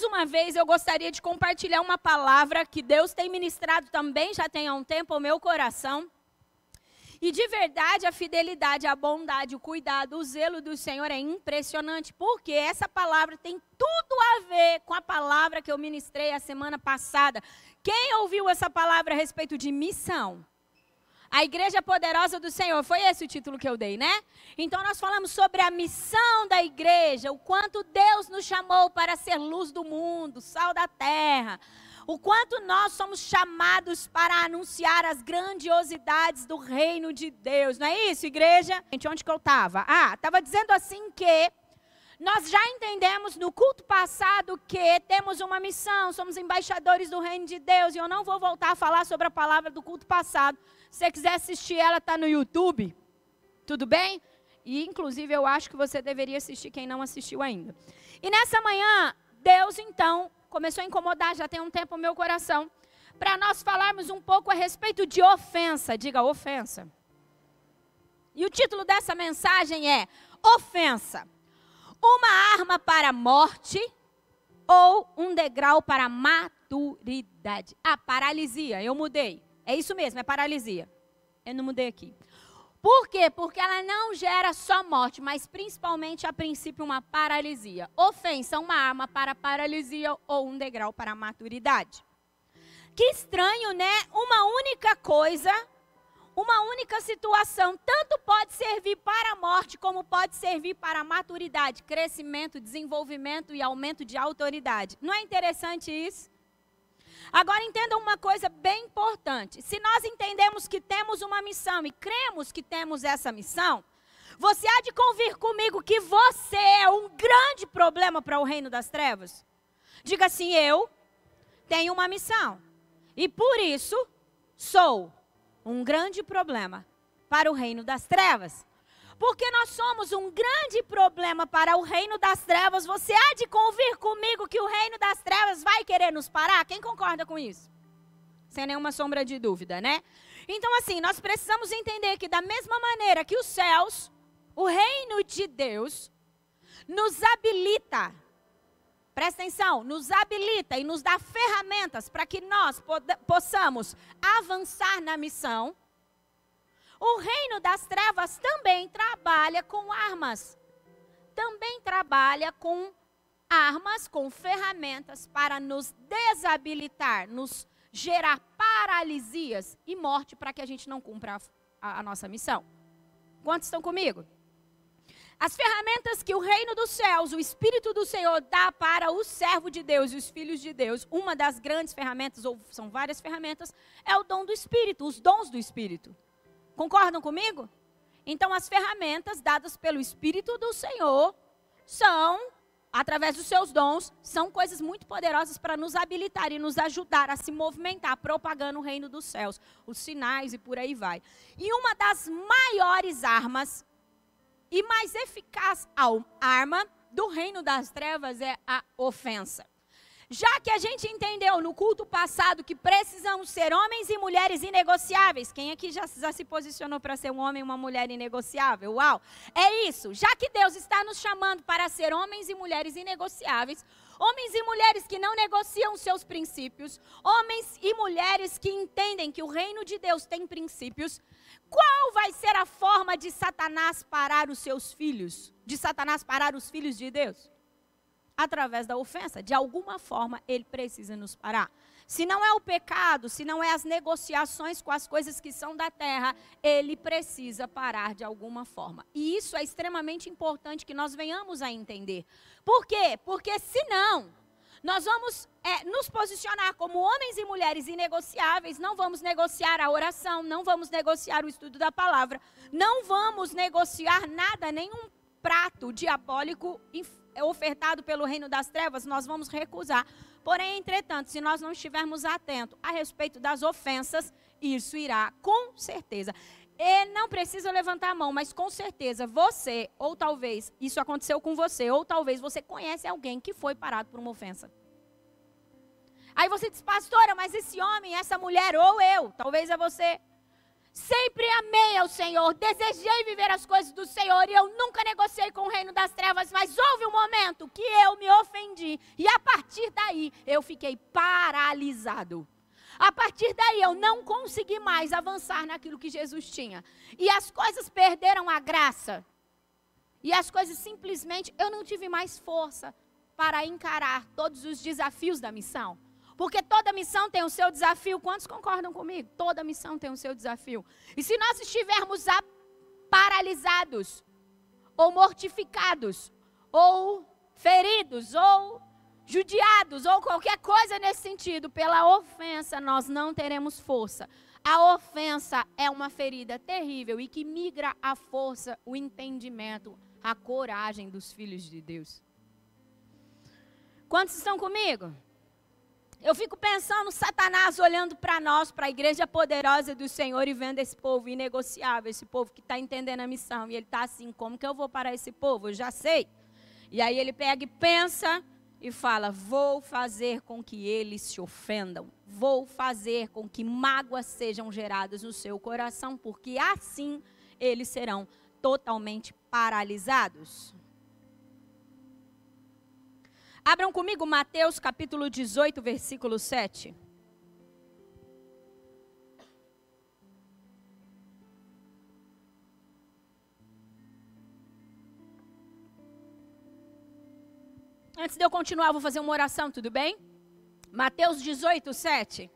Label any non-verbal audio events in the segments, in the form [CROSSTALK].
Mais uma vez eu gostaria de compartilhar uma palavra que Deus tem ministrado também já tem há um tempo ao meu coração. E de verdade, a fidelidade, a bondade, o cuidado, o zelo do Senhor é impressionante, porque essa palavra tem tudo a ver com a palavra que eu ministrei a semana passada. Quem ouviu essa palavra a respeito de missão? A igreja poderosa do Senhor, foi esse o título que eu dei, né? Então nós falamos sobre a missão da igreja, o quanto Deus nos chamou para ser luz do mundo, sal da terra. O quanto nós somos chamados para anunciar as grandiosidades do reino de Deus. Não é isso, igreja? Gente, onde que eu estava? Ah, estava dizendo assim que nós já entendemos no culto passado que temos uma missão, somos embaixadores do reino de Deus. E eu não vou voltar a falar sobre a palavra do culto passado se você quiser assistir ela, está no YouTube. Tudo bem? E, inclusive, eu acho que você deveria assistir quem não assistiu ainda. E nessa manhã, Deus, então, começou a incomodar, já tem um tempo, o meu coração, para nós falarmos um pouco a respeito de ofensa. Diga, ofensa. E o título dessa mensagem é Ofensa. Uma arma para a morte ou um degrau para a maturidade. A paralisia, eu mudei. É isso mesmo, é paralisia. Eu não mudei aqui. Por quê? Porque ela não gera só morte, mas principalmente a princípio uma paralisia. Ofensa, uma arma para paralisia ou um degrau para a maturidade. Que estranho, né? Uma única coisa, uma única situação, tanto pode servir para a morte como pode servir para a maturidade, crescimento, desenvolvimento e aumento de autoridade. Não é interessante isso? Agora entenda uma coisa bem importante. Se nós entendemos que temos uma missão e cremos que temos essa missão, você há de convir comigo que você é um grande problema para o reino das trevas? Diga assim: eu tenho uma missão. E por isso sou um grande problema para o reino das trevas. Porque nós somos um grande problema para o reino das trevas. Você há de convir comigo que o reino das trevas vai querer nos parar? Quem concorda com isso? Sem nenhuma sombra de dúvida, né? Então, assim, nós precisamos entender que, da mesma maneira que os céus, o reino de Deus, nos habilita, presta atenção, nos habilita e nos dá ferramentas para que nós possamos avançar na missão o reino das trevas também trabalha com armas. Também trabalha com armas, com ferramentas para nos desabilitar, nos gerar paralisias e morte para que a gente não cumpra a, a, nossa missão. Quantos estão comigo? As ferramentas que o reino dos céus, o Espírito do Senhor dá para o servo de Deus e os filhos de Deus, uma das grandes ferramentas, ou são várias ferramentas, é o dom do Espírito, os dons do Espírito. Concordam comigo? Então, as ferramentas dadas pelo Espírito do Senhor são, através dos seus dons, são coisas muito poderosas para nos habilitar e nos ajudar a se movimentar, propagando o reino dos céus, os sinais e por aí vai. E uma das maiores armas e mais eficaz arma do reino das trevas é a ofensa. Já que a gente entendeu no culto passado que precisamos ser homens e mulheres inegociáveis, quem aqui já, já se posicionou para ser um homem e uma mulher inegociável? Uau! É isso. Já que Deus está nos chamando para ser homens e mulheres inegociáveis, homens e mulheres que não negociam seus princípios, homens e mulheres que entendem que o reino de Deus tem princípios, qual vai ser a forma de Satanás parar os seus filhos? De Satanás parar os filhos de Deus? Através da ofensa. De alguma forma, ele precisa nos parar. Se não é o pecado, se não é as negociações com as coisas que são da terra, ele precisa parar de alguma forma. E isso é extremamente importante que nós venhamos a entender. Por quê? Porque senão, nós vamos é, nos posicionar como homens e mulheres inegociáveis, não vamos negociar a oração, não vamos negociar o estudo da palavra, não vamos negociar nada, nenhum prato diabólico ofertado pelo reino das trevas, nós vamos recusar. Porém, entretanto, se nós não estivermos atentos a respeito das ofensas, isso irá com certeza. E não precisa levantar a mão, mas com certeza você, ou talvez isso aconteceu com você, ou talvez você conhece alguém que foi parado por uma ofensa. Aí você diz, pastora, mas esse homem, essa mulher, ou eu, talvez é você, Sempre amei ao Senhor, desejei viver as coisas do Senhor e eu nunca negociei com o reino das trevas, mas houve um momento que eu me ofendi e a partir daí eu fiquei paralisado. A partir daí eu não consegui mais avançar naquilo que Jesus tinha. E as coisas perderam a graça. E as coisas simplesmente eu não tive mais força para encarar todos os desafios da missão. Porque toda missão tem o seu desafio. Quantos concordam comigo? Toda missão tem o seu desafio. E se nós estivermos paralisados, ou mortificados, ou feridos, ou judiados, ou qualquer coisa nesse sentido, pela ofensa, nós não teremos força. A ofensa é uma ferida terrível e que migra a força, o entendimento, a coragem dos filhos de Deus. Quantos estão comigo? Eu fico pensando Satanás olhando para nós, para a igreja poderosa do Senhor e vendo esse povo inegociável, esse povo que está entendendo a missão. E ele está assim: como que eu vou parar esse povo? Eu já sei. E aí ele pega e pensa e fala: vou fazer com que eles se ofendam. Vou fazer com que mágoas sejam geradas no seu coração, porque assim eles serão totalmente paralisados. Abram comigo Mateus capítulo 18, versículo 7. Antes de eu continuar, vou fazer uma oração, tudo bem? Mateus 18, 7.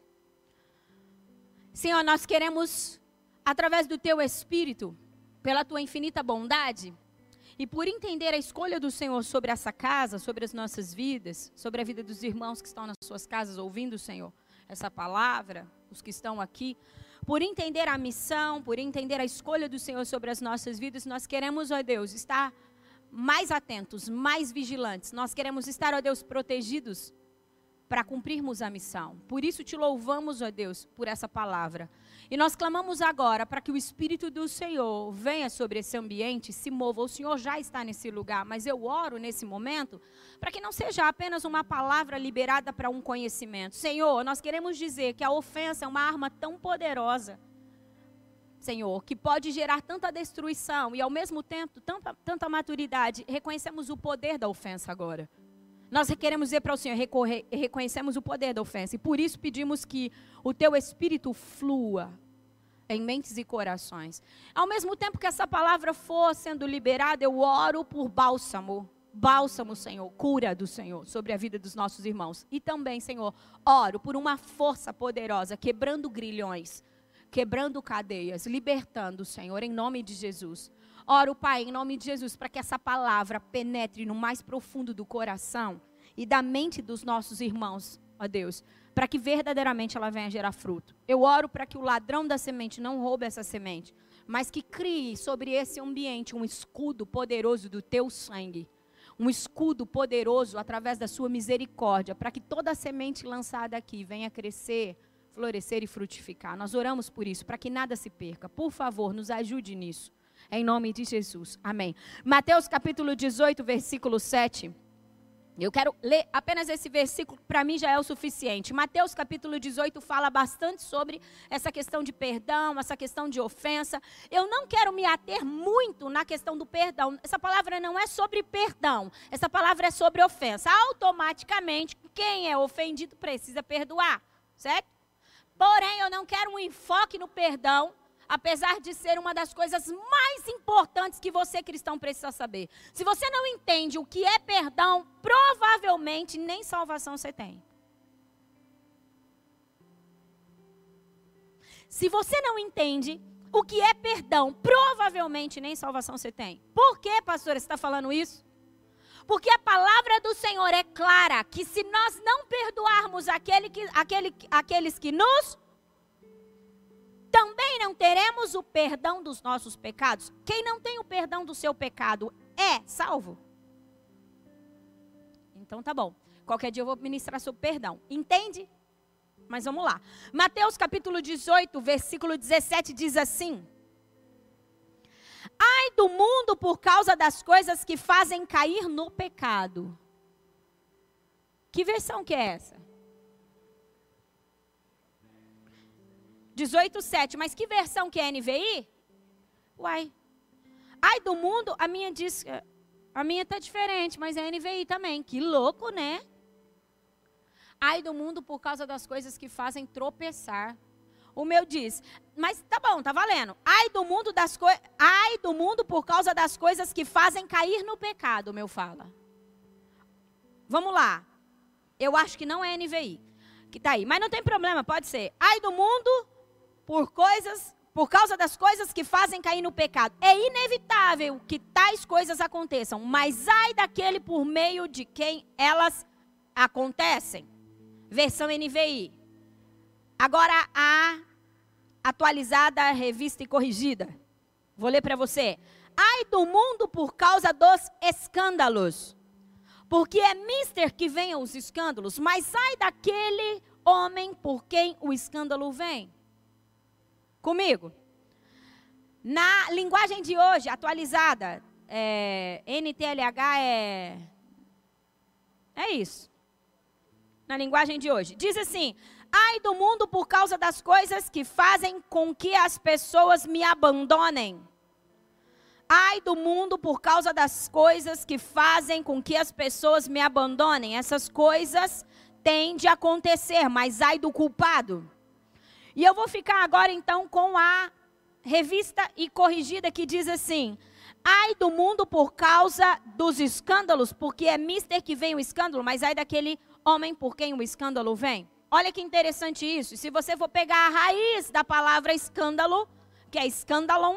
Senhor, nós queremos, através do teu Espírito, pela tua infinita bondade, e por entender a escolha do Senhor sobre essa casa, sobre as nossas vidas, sobre a vida dos irmãos que estão nas suas casas ouvindo, Senhor, essa palavra, os que estão aqui, por entender a missão, por entender a escolha do Senhor sobre as nossas vidas, nós queremos, ó Deus, estar mais atentos, mais vigilantes. Nós queremos estar, ó Deus, protegidos para cumprirmos a missão. Por isso te louvamos, ó Deus, por essa palavra. E nós clamamos agora para que o Espírito do Senhor venha sobre esse ambiente, se mova. O Senhor já está nesse lugar, mas eu oro nesse momento para que não seja apenas uma palavra liberada para um conhecimento. Senhor, nós queremos dizer que a ofensa é uma arma tão poderosa. Senhor, que pode gerar tanta destruição e ao mesmo tempo tanta, tanta maturidade. Reconhecemos o poder da ofensa agora. Nós queremos dizer para o Senhor, recorrer, reconhecemos o poder da ofensa. E por isso pedimos que o teu espírito flua em mentes e corações. Ao mesmo tempo que essa palavra for sendo liberada, eu oro por bálsamo. Bálsamo, Senhor, cura do Senhor sobre a vida dos nossos irmãos. E também, Senhor, oro por uma força poderosa, quebrando grilhões, quebrando cadeias, libertando, Senhor, em nome de Jesus. Oro, Pai, em nome de Jesus, para que essa palavra penetre no mais profundo do coração e da mente dos nossos irmãos, ó Deus, para que verdadeiramente ela venha gerar fruto. Eu oro para que o ladrão da semente não roube essa semente, mas que crie sobre esse ambiente um escudo poderoso do teu sangue. Um escudo poderoso através da sua misericórdia, para que toda a semente lançada aqui venha crescer, florescer e frutificar. Nós oramos por isso, para que nada se perca. Por favor, nos ajude nisso. Em nome de Jesus. Amém. Mateus capítulo 18, versículo 7. Eu quero ler apenas esse versículo, para mim já é o suficiente. Mateus capítulo 18 fala bastante sobre essa questão de perdão, essa questão de ofensa. Eu não quero me ater muito na questão do perdão. Essa palavra não é sobre perdão, essa palavra é sobre ofensa. Automaticamente, quem é ofendido precisa perdoar, certo? Porém, eu não quero um enfoque no perdão apesar de ser uma das coisas mais importantes que você cristão precisa saber. Se você não entende o que é perdão, provavelmente nem salvação você tem. Se você não entende o que é perdão, provavelmente nem salvação você tem. Por que, pastora, você está falando isso? Porque a palavra do Senhor é clara que se nós não perdoarmos aquele que, aquele, aqueles que nos também não teremos o perdão dos nossos pecados. Quem não tem o perdão do seu pecado é salvo? Então tá bom. Qualquer dia eu vou ministrar sobre perdão. Entende? Mas vamos lá. Mateus capítulo 18, versículo 17 diz assim: Ai do mundo por causa das coisas que fazem cair no pecado. Que versão que é essa? 18:7. Mas que versão que é NVI? Uai. Ai do mundo, a minha diz, a minha tá diferente, mas é NVI também. Que louco, né? Ai do mundo por causa das coisas que fazem tropeçar. O meu diz, mas tá bom, tá valendo. Ai do mundo das coisas, ai do mundo por causa das coisas que fazem cair no pecado, o meu fala. Vamos lá. Eu acho que não é NVI que tá aí, mas não tem problema, pode ser. Ai do mundo por coisas, por causa das coisas que fazem cair no pecado. É inevitável que tais coisas aconteçam, mas ai daquele por meio de quem elas acontecem. Versão NVI. Agora a atualizada, revista e corrigida. Vou ler para você. Ai do mundo por causa dos escândalos. Porque é mister que venham os escândalos, mas ai daquele homem por quem o escândalo vem. Comigo. Na linguagem de hoje, atualizada, é, NTLH é. É isso. Na linguagem de hoje. Diz assim: Ai do mundo por causa das coisas que fazem com que as pessoas me abandonem. Ai do mundo por causa das coisas que fazem com que as pessoas me abandonem. Essas coisas têm de acontecer, mas ai do culpado. E eu vou ficar agora então com a revista e corrigida que diz assim: Ai do mundo por causa dos escândalos, porque é mister que vem o escândalo, mas ai daquele homem por quem o escândalo vem. Olha que interessante isso. Se você for pegar a raiz da palavra escândalo, que é escandalon,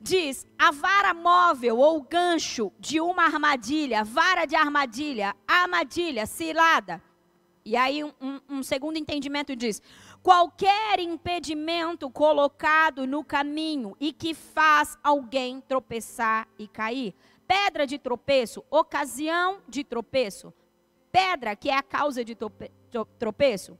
diz a vara móvel ou gancho de uma armadilha, vara de armadilha, armadilha, cilada. E aí um, um, um segundo entendimento diz: qualquer impedimento colocado no caminho e que faz alguém tropeçar e cair. Pedra de tropeço, ocasião de tropeço. Pedra que é a causa de tropeço.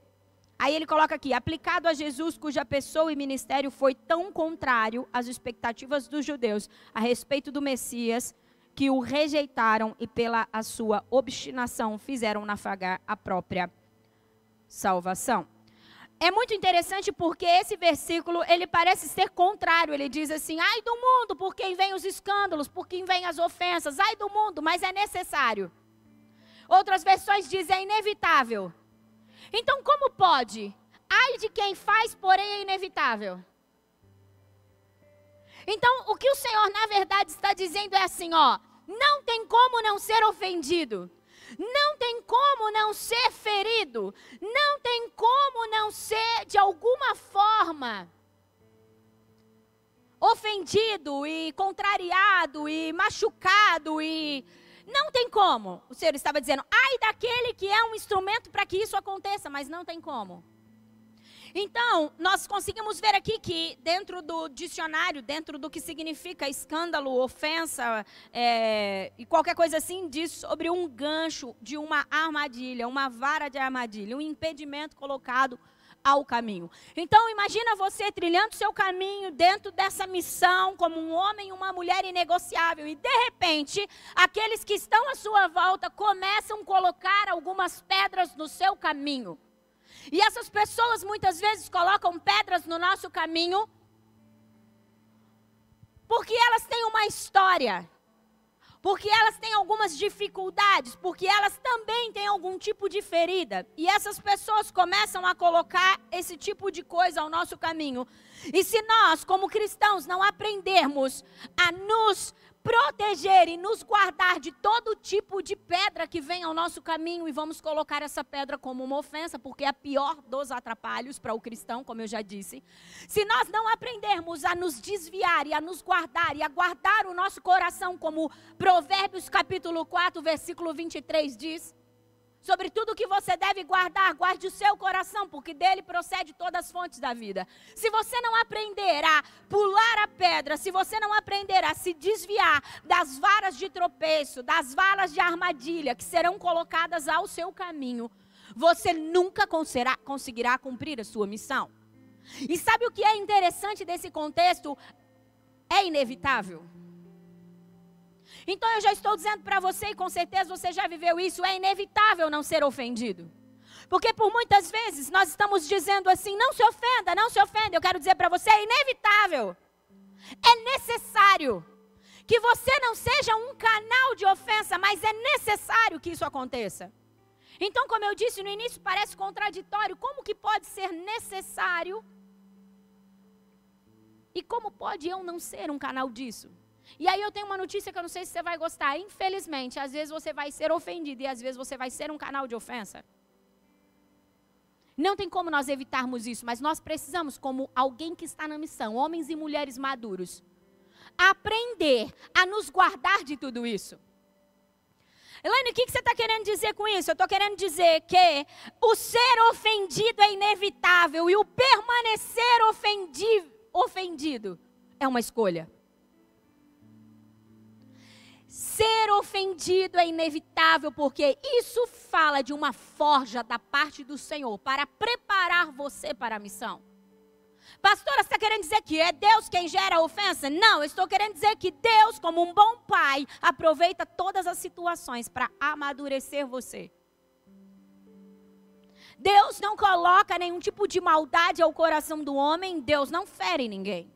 Aí ele coloca aqui, aplicado a Jesus, cuja pessoa e ministério foi tão contrário às expectativas dos judeus a respeito do Messias, que o rejeitaram e pela sua obstinação fizeram nafagar a própria salvação. É muito interessante porque esse versículo, ele parece ser contrário. Ele diz assim: "Ai do mundo, por quem vem os escândalos, por quem vem as ofensas, ai do mundo, mas é necessário". Outras versões dizem é inevitável. Então, como pode? Ai de quem faz, porém é inevitável. Então, o que o Senhor, na verdade, está dizendo é assim: ó, não tem como não ser ofendido. Não tem como não ser ferido. Não tem como não ser, de alguma forma, ofendido e contrariado e machucado e não tem como. O Senhor estava dizendo, ai daquele que é um instrumento para que isso aconteça, mas não tem como. Então, nós conseguimos ver aqui que, dentro do dicionário, dentro do que significa escândalo, ofensa é, e qualquer coisa assim, diz sobre um gancho de uma armadilha, uma vara de armadilha, um impedimento colocado ao caminho. Então, imagina você trilhando seu caminho dentro dessa missão, como um homem e uma mulher inegociável, e de repente, aqueles que estão à sua volta começam a colocar algumas pedras no seu caminho. E essas pessoas muitas vezes colocam pedras no nosso caminho porque elas têm uma história porque elas têm algumas dificuldades, porque elas também têm algum tipo de ferida. E essas pessoas começam a colocar esse tipo de coisa ao nosso caminho. E se nós, como cristãos, não aprendermos a nos proteger e nos guardar de todo tipo de pedra que vem ao nosso caminho e vamos colocar essa pedra como uma ofensa, porque é a pior dos atrapalhos para o cristão, como eu já disse. Se nós não aprendermos a nos desviar e a nos guardar e a guardar o nosso coração, como Provérbios capítulo 4, versículo 23 diz, Sobre tudo que você deve guardar, guarde o seu coração, porque dele procede todas as fontes da vida. Se você não aprender a pular a pedra, se você não aprender a se desviar das varas de tropeço, das varas de armadilha que serão colocadas ao seu caminho, você nunca conseguirá cumprir a sua missão. E sabe o que é interessante desse contexto? É inevitável. Então eu já estou dizendo para você, e com certeza você já viveu isso, é inevitável não ser ofendido. Porque por muitas vezes nós estamos dizendo assim: não se ofenda, não se ofenda. Eu quero dizer para você: é inevitável, é necessário que você não seja um canal de ofensa, mas é necessário que isso aconteça. Então, como eu disse no início, parece contraditório. Como que pode ser necessário? E como pode eu não ser um canal disso? E aí eu tenho uma notícia que eu não sei se você vai gostar. Infelizmente, às vezes você vai ser ofendido e às vezes você vai ser um canal de ofensa. Não tem como nós evitarmos isso, mas nós precisamos, como alguém que está na missão, homens e mulheres maduros, aprender a nos guardar de tudo isso. Elaine, o que, você está querendo dizer com isso? Eu estou querendo dizer que o ser ofendido é inevitável e o permanecer ofendi ofendido é uma escolha. Ser ofendido é inevitável, porque isso fala de uma forja da parte do Senhor para preparar você para a missão. Pastora, você está querendo dizer que é Deus quem gera a ofensa? Não, eu estou querendo dizer que Deus, como um bom pai, aproveita todas as situações para amadurecer você. Deus não coloca nenhum tipo de maldade ao coração do homem, Deus não fere ninguém.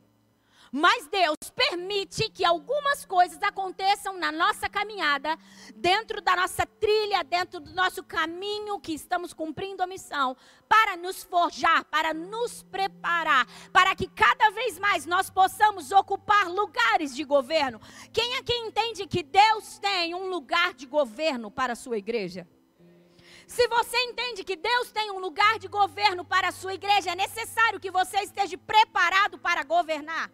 Mas Deus permite que algumas coisas aconteçam na nossa caminhada, dentro da nossa trilha, dentro do nosso caminho que estamos cumprindo a missão, para nos forjar, para nos preparar, para que cada vez mais nós possamos ocupar lugares de governo. Quem aqui entende que Deus tem um lugar de governo para a sua igreja? Se você entende que Deus tem um lugar de governo para a sua igreja, é necessário que você esteja preparado para governar.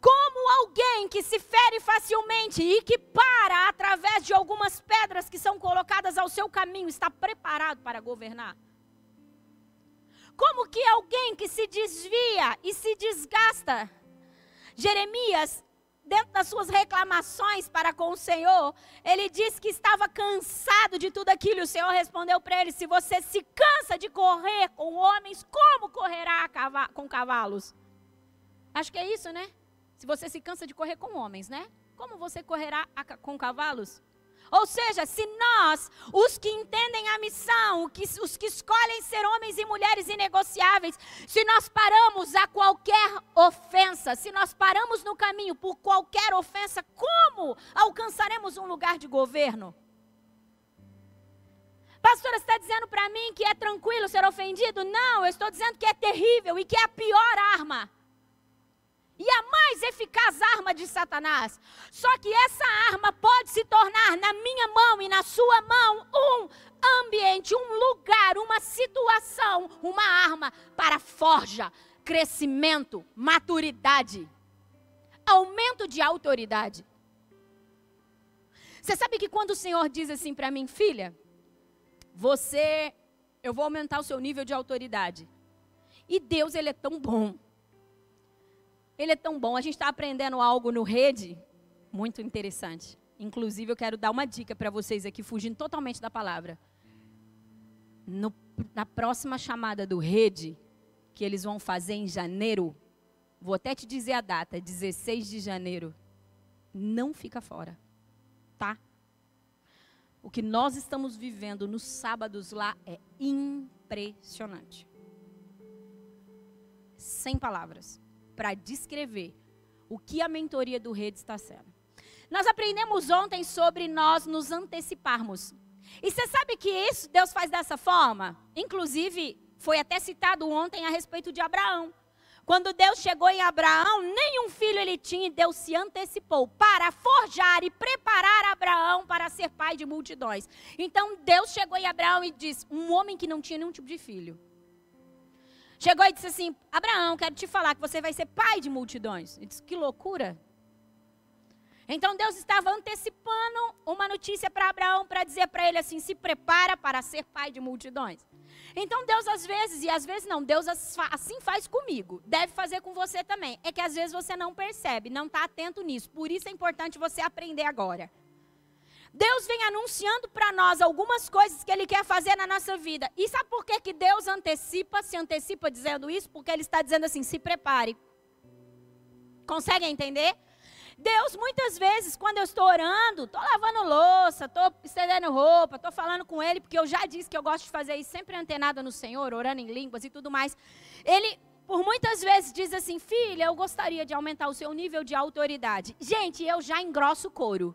Como alguém que se fere facilmente e que para através de algumas pedras que são colocadas ao seu caminho está preparado para governar? Como que alguém que se desvia e se desgasta? Jeremias, dentro das suas reclamações para com o Senhor, ele disse que estava cansado de tudo aquilo. O Senhor respondeu para ele: Se você se cansa de correr com homens, como correrá com cavalos? Acho que é isso, né? Se você se cansa de correr com homens, né? Como você correrá com cavalos? Ou seja, se nós, os que entendem a missão, os que escolhem ser homens e mulheres inegociáveis, se nós paramos a qualquer ofensa, se nós paramos no caminho por qualquer ofensa, como alcançaremos um lugar de governo? Pastora, você está dizendo para mim que é tranquilo ser ofendido? Não, eu estou dizendo que é terrível e que é a pior arma e a mais eficaz arma de Satanás. Só que essa arma pode se tornar na minha mão e na sua mão um ambiente, um lugar, uma situação, uma arma para forja, crescimento, maturidade, aumento de autoridade. Você sabe que quando o Senhor diz assim para mim, filha, você, eu vou aumentar o seu nível de autoridade. E Deus, ele é tão bom ele é tão bom. A gente está aprendendo algo no rede muito interessante. Inclusive, eu quero dar uma dica para vocês aqui, fugindo totalmente da palavra. No, na próxima chamada do rede, que eles vão fazer em janeiro, vou até te dizer a data, 16 de janeiro. Não fica fora, tá? O que nós estamos vivendo nos sábados lá é impressionante. Sem palavras para descrever o que a mentoria do Rede está sendo. Nós aprendemos ontem sobre nós nos anteciparmos. E você sabe que isso Deus faz dessa forma? Inclusive, foi até citado ontem a respeito de Abraão. Quando Deus chegou em Abraão, nenhum filho ele tinha e Deus se antecipou para forjar e preparar Abraão para ser pai de multidões. Então Deus chegou em Abraão e disse: Um homem que não tinha nenhum tipo de filho. Chegou e disse assim: Abraão, quero te falar que você vai ser pai de multidões. Ele disse: Que loucura. Então Deus estava antecipando uma notícia para Abraão para dizer para ele assim: se prepara para ser pai de multidões. Então Deus às vezes, e às vezes não, Deus assim faz comigo, deve fazer com você também. É que às vezes você não percebe, não está atento nisso. Por isso é importante você aprender agora. Deus vem anunciando para nós algumas coisas que Ele quer fazer na nossa vida. E sabe por que, que Deus antecipa, se antecipa dizendo isso? Porque Ele está dizendo assim: se prepare. Conseguem entender? Deus, muitas vezes, quando eu estou orando, estou lavando louça, estou estendendo roupa, estou falando com Ele, porque eu já disse que eu gosto de fazer isso sempre antenada no Senhor, orando em línguas e tudo mais. Ele, por muitas vezes, diz assim: Filha, eu gostaria de aumentar o seu nível de autoridade. Gente, eu já engrosso o couro.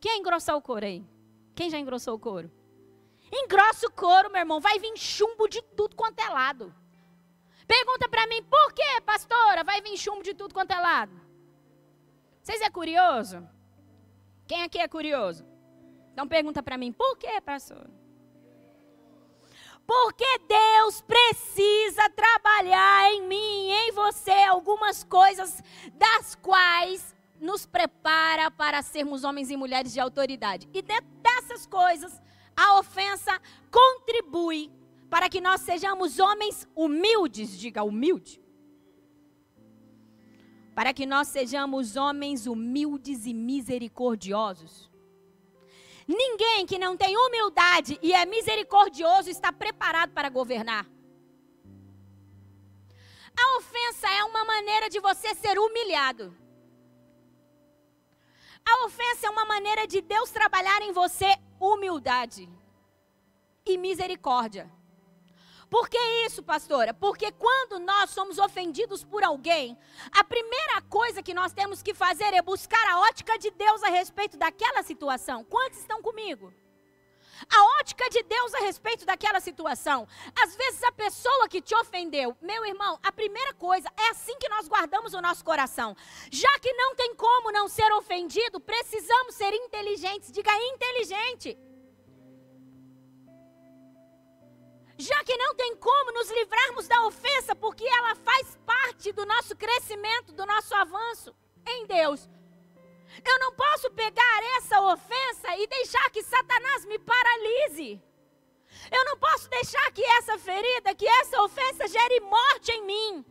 Quem é engrossar o couro aí? Quem já engrossou o couro? Engrossa o couro, meu irmão. Vai vir chumbo de tudo quanto é lado. Pergunta para mim, por que, pastora, vai vir chumbo de tudo quanto é lado? Vocês é curioso? Quem aqui é curioso? Então pergunta para mim, por que, pastor? Porque Deus precisa trabalhar em mim, em você, algumas coisas das quais nos prepara para sermos homens e mulheres de autoridade. E dessas coisas, a ofensa contribui para que nós sejamos homens humildes, diga humilde. Para que nós sejamos homens humildes e misericordiosos. Ninguém que não tem humildade e é misericordioso está preparado para governar. A ofensa é uma maneira de você ser humilhado. A ofensa é uma maneira de Deus trabalhar em você humildade e misericórdia. Por que isso, pastora? Porque quando nós somos ofendidos por alguém, a primeira coisa que nós temos que fazer é buscar a ótica de Deus a respeito daquela situação. Quantos estão comigo? A ótica de Deus a respeito daquela situação. Às vezes a pessoa que te ofendeu, meu irmão, a primeira coisa é assim que nós guardamos o nosso coração. Já que não tem como não ser ofendido, precisamos ser inteligentes. Diga inteligente. já que não tem como nos livrarmos da ofensa, porque ela faz parte do nosso crescimento, do nosso avanço em Deus. Eu não posso pegar essa ofensa e deixar que Satanás me paralise. Eu não posso deixar que essa ferida, que essa ofensa gere morte em mim.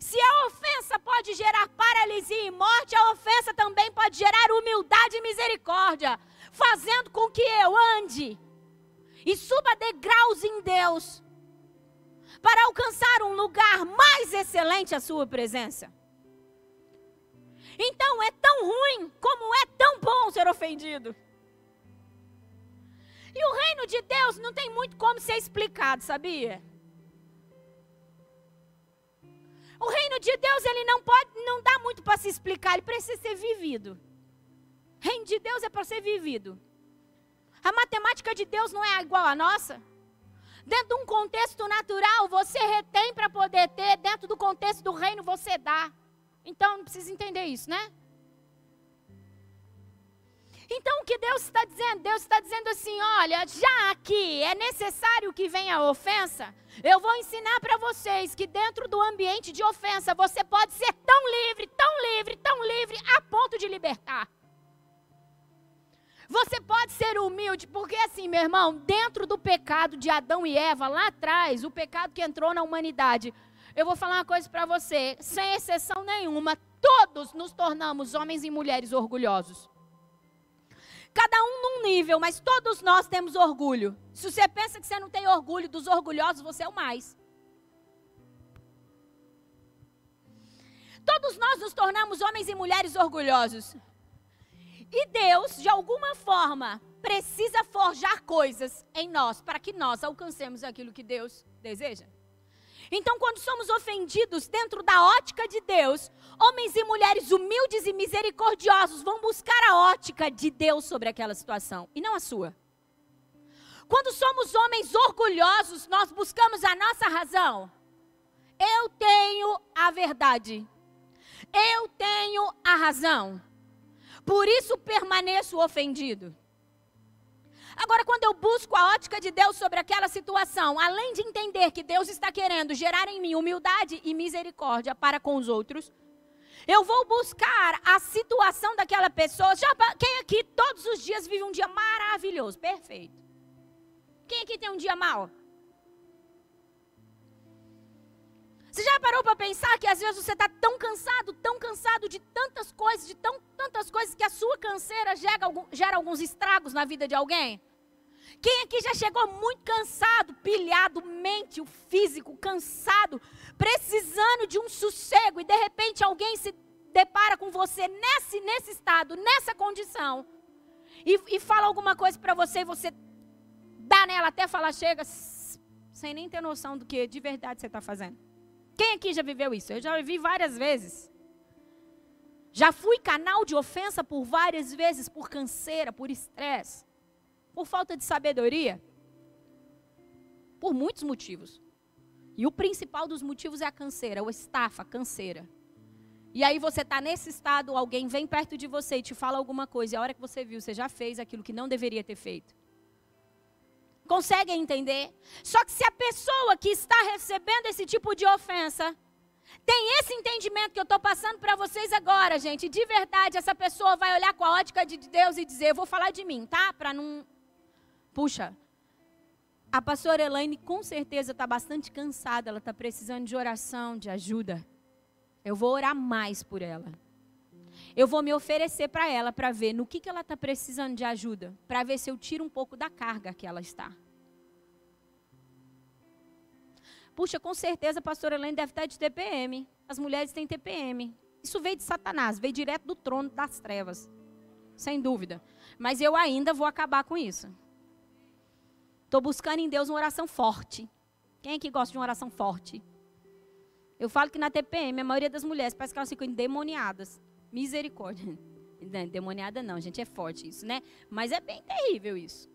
Se a ofensa pode gerar paralisia e morte, a ofensa também pode gerar humildade e misericórdia, fazendo com que eu ande e suba degraus em Deus para alcançar um lugar mais excelente à sua presença. Então é tão ruim como é tão bom ser ofendido. E o reino de Deus não tem muito como ser explicado, sabia? O reino de Deus ele não pode, não dá muito para se explicar, ele precisa ser vivido. O reino de Deus é para ser vivido. A matemática de Deus não é igual à nossa. Dentro de um contexto natural, você retém para poder ter, dentro do contexto do reino, você dá. Então, não precisa entender isso, né? Então, o que Deus está dizendo? Deus está dizendo assim: olha, já que é necessário que venha a ofensa, eu vou ensinar para vocês que dentro do ambiente de ofensa, você pode ser tão livre, tão livre, tão livre, a ponto de libertar. Você pode ser humilde, porque assim, meu irmão, dentro do pecado de Adão e Eva, lá atrás, o pecado que entrou na humanidade, eu vou falar uma coisa para você, sem exceção nenhuma, todos nos tornamos homens e mulheres orgulhosos. Cada um num nível, mas todos nós temos orgulho. Se você pensa que você não tem orgulho dos orgulhosos, você é o mais. Todos nós nos tornamos homens e mulheres orgulhosos. E Deus, de alguma forma, precisa forjar coisas em nós para que nós alcancemos aquilo que Deus deseja. Então, quando somos ofendidos dentro da ótica de Deus, homens e mulheres humildes e misericordiosos vão buscar a ótica de Deus sobre aquela situação e não a sua. Quando somos homens orgulhosos, nós buscamos a nossa razão. Eu tenho a verdade. Eu tenho a razão. Por isso permaneço ofendido. Agora, quando eu busco a ótica de Deus sobre aquela situação, além de entender que Deus está querendo gerar em mim humildade e misericórdia para com os outros, eu vou buscar a situação daquela pessoa. Já, quem aqui todos os dias vive um dia maravilhoso, perfeito? Quem aqui tem um dia mau? Você já parou para pensar que às vezes você está tão cansado, tão cansado de tantas coisas, de tão, tantas sua canseira gera, gera alguns estragos na vida de alguém? Quem aqui já chegou muito cansado, pilhado, mente, o físico, cansado, precisando de um sossego e de repente alguém se depara com você nesse, nesse estado, nessa condição, e, e fala alguma coisa para você e você dá nela até falar chega, sem nem ter noção do que de verdade você está fazendo. Quem aqui já viveu isso? Eu já vivi várias vezes. Já fui canal de ofensa por várias vezes, por canseira, por estresse, por falta de sabedoria, por muitos motivos. E o principal dos motivos é a canseira, o estafa, a canseira. E aí você está nesse estado, alguém vem perto de você e te fala alguma coisa, e a hora que você viu, você já fez aquilo que não deveria ter feito. Conseguem entender? Só que se a pessoa que está recebendo esse tipo de ofensa tem esse entendimento que eu estou passando para vocês agora, gente, de verdade, essa pessoa vai olhar com a ótica de Deus e dizer: Eu vou falar de mim, tá? Para não. Puxa, a pastora Elaine com certeza está bastante cansada, ela está precisando de oração, de ajuda. Eu vou orar mais por ela. Eu vou me oferecer para ela para ver no que, que ela está precisando de ajuda, para ver se eu tiro um pouco da carga que ela está. Puxa, com certeza a pastora Helene deve estar de TPM. As mulheres têm TPM. Isso veio de Satanás, veio direto do trono das trevas. Sem dúvida. Mas eu ainda vou acabar com isso. Estou buscando em Deus uma oração forte. Quem aqui gosta de uma oração forte? Eu falo que na TPM, a maioria das mulheres parece que elas ficam endemoniadas. Misericórdia. [LAUGHS] Endemoniada não, gente, é forte isso, né? Mas é bem terrível isso.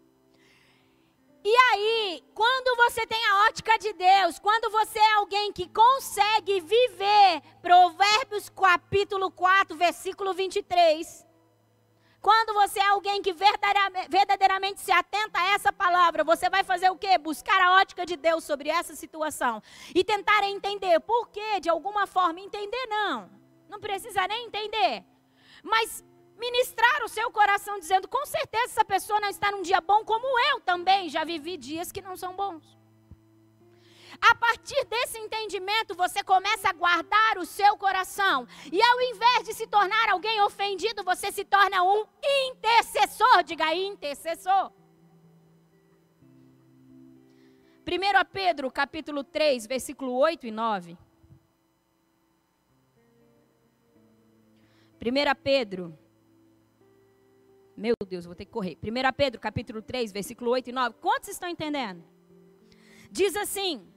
E aí, quando você tem a ótica de Deus, quando você é alguém que consegue viver, Provérbios capítulo 4, versículo 23. Quando você é alguém que verdadeiramente, se atenta a essa palavra, você vai fazer o quê? Buscar a ótica de Deus sobre essa situação. E tentar entender por quê, de alguma forma. Entender não. Não precisa nem entender. Mas ministrar o seu coração dizendo: com certeza essa pessoa não está num dia bom, como eu também já vivi dias que não são bons. A partir desse entendimento, você começa a guardar o seu coração. E ao invés de se tornar alguém ofendido, você se torna um intercessor. Diga intercessor. 1 Pedro, capítulo 3, versículo 8 e 9. 1 Pedro meu Deus, vou ter que correr. 1 Pedro, capítulo 3, versículo 8 e 9. Quantos estão entendendo? Diz assim: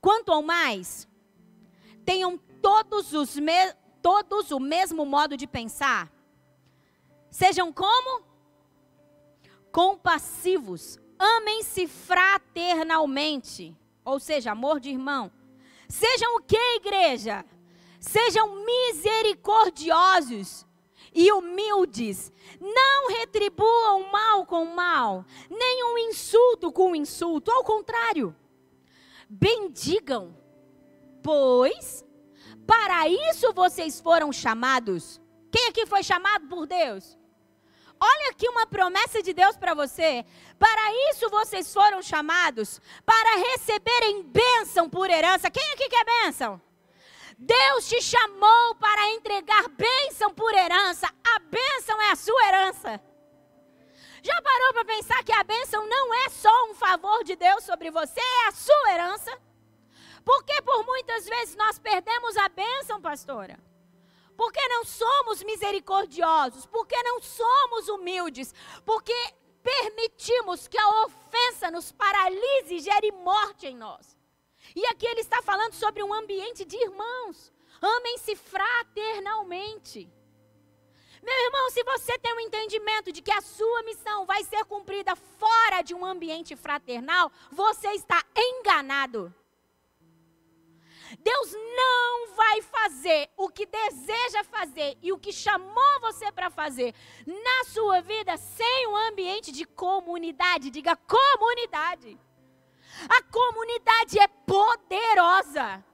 Quanto ao mais, tenham todos, os me todos o mesmo modo de pensar. Sejam como? Compassivos. Amem-se fraternalmente. Ou seja, amor de irmão. Sejam o que, igreja? Sejam misericordiosos e humildes. Não retribuam mal com mal, nem um insulto com insulto. Ao contrário, bendigam, pois para isso vocês foram chamados. Quem aqui foi chamado por Deus? Olha aqui uma promessa de Deus para você. Para isso vocês foram chamados, para receberem bênção por herança. Quem aqui quer bênção? Deus te chamou para entregar bênção por herança. A bênção é a sua herança. Já parou para pensar que a bênção não é só um favor de Deus sobre você, é a sua herança? Porque por muitas vezes nós perdemos a bênção, pastora? Porque não somos misericordiosos, porque não somos humildes, porque permitimos que a ofensa nos paralise e gere morte em nós. E aqui ele está falando sobre um ambiente de irmãos. Amem-se fraternalmente. Meu irmão, se você tem um entendimento de que a sua missão vai ser cumprida fora de um ambiente fraternal, você está enganado. Deus não vai fazer o que deseja fazer e o que chamou você para fazer na sua vida sem um ambiente de comunidade. Diga comunidade. A comunidade é poderosa.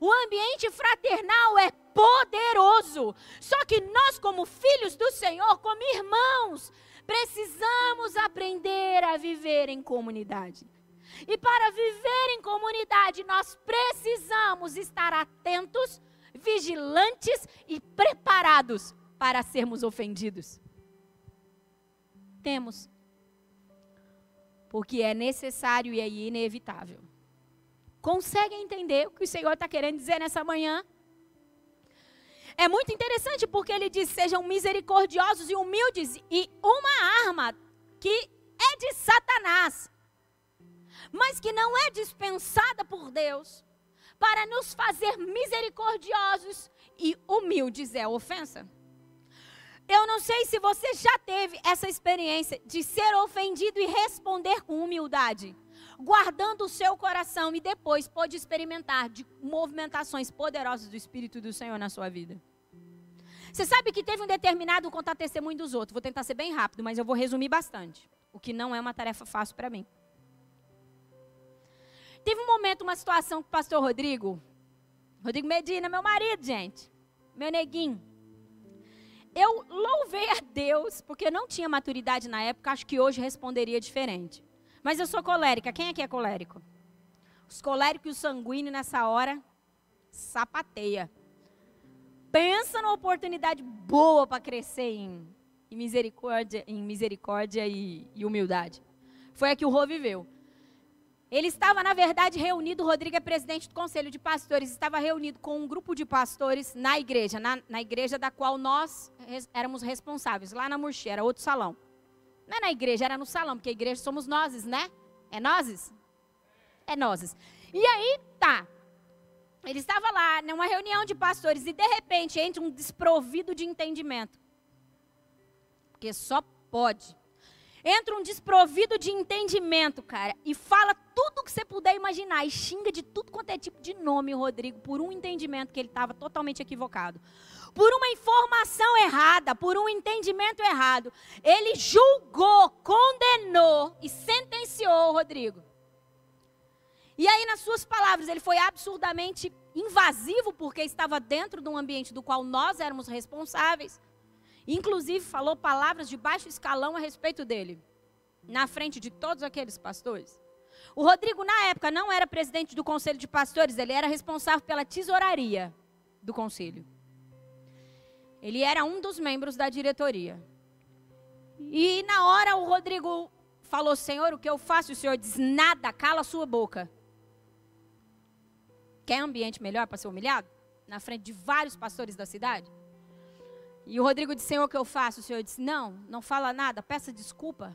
O ambiente fraternal é poderoso. Só que nós, como filhos do Senhor, como irmãos, precisamos aprender a viver em comunidade. E para viver em comunidade, nós precisamos estar atentos, vigilantes e preparados para sermos ofendidos. Temos porque é necessário e é inevitável. Consegue entender o que o Senhor está querendo dizer nessa manhã? É muito interessante porque ele diz: sejam misericordiosos e humildes, e uma arma que é de Satanás, mas que não é dispensada por Deus, para nos fazer misericordiosos e humildes é ofensa. Eu não sei se você já teve essa experiência de ser ofendido e responder com humildade, guardando o seu coração e depois pode experimentar de movimentações poderosas do Espírito do Senhor na sua vida. Você sabe que teve um determinado contar testemunho dos outros. Vou tentar ser bem rápido, mas eu vou resumir bastante, o que não é uma tarefa fácil para mim. Teve um momento, uma situação com o pastor Rodrigo, Rodrigo Medina, meu marido, gente, meu neguinho. Eu louvei a Deus, porque não tinha maturidade na época, acho que hoje responderia diferente. Mas eu sou colérica. Quem aqui é colérico? Os coléricos e os sanguíneos nessa hora sapateia. Pensa numa oportunidade boa para crescer em, em, misericórdia, em misericórdia e, e humildade. Foi a que o Rô viveu. Ele estava, na verdade, reunido, Rodrigo é presidente do conselho de pastores, estava reunido com um grupo de pastores na igreja, na, na igreja da qual nós res, éramos responsáveis, lá na Murchi, era outro salão. Não é na igreja, era no salão, porque a igreja somos nós, né? É nós? É nós. E aí, tá. Ele estava lá, numa reunião de pastores, e de repente entra um desprovido de entendimento. Porque só pode entra um desprovido de entendimento, cara, e fala tudo que você puder imaginar e xinga de tudo quanto é tipo de nome, Rodrigo, por um entendimento que ele estava totalmente equivocado. Por uma informação errada, por um entendimento errado. Ele julgou, condenou e sentenciou o Rodrigo. E aí, nas suas palavras, ele foi absurdamente invasivo, porque estava dentro de um ambiente do qual nós éramos responsáveis. Inclusive, falou palavras de baixo escalão a respeito dele, na frente de todos aqueles pastores. O Rodrigo, na época, não era presidente do conselho de pastores, ele era responsável pela tesouraria do conselho. Ele era um dos membros da diretoria. E na hora o Rodrigo falou: Senhor, o que eu faço? O Senhor diz: Nada, cala a sua boca. Quer ambiente melhor para ser humilhado? Na frente de vários pastores da cidade? E o Rodrigo disse: Senhor, o que eu faço? O Senhor disse: Não, não fala nada, peça desculpa.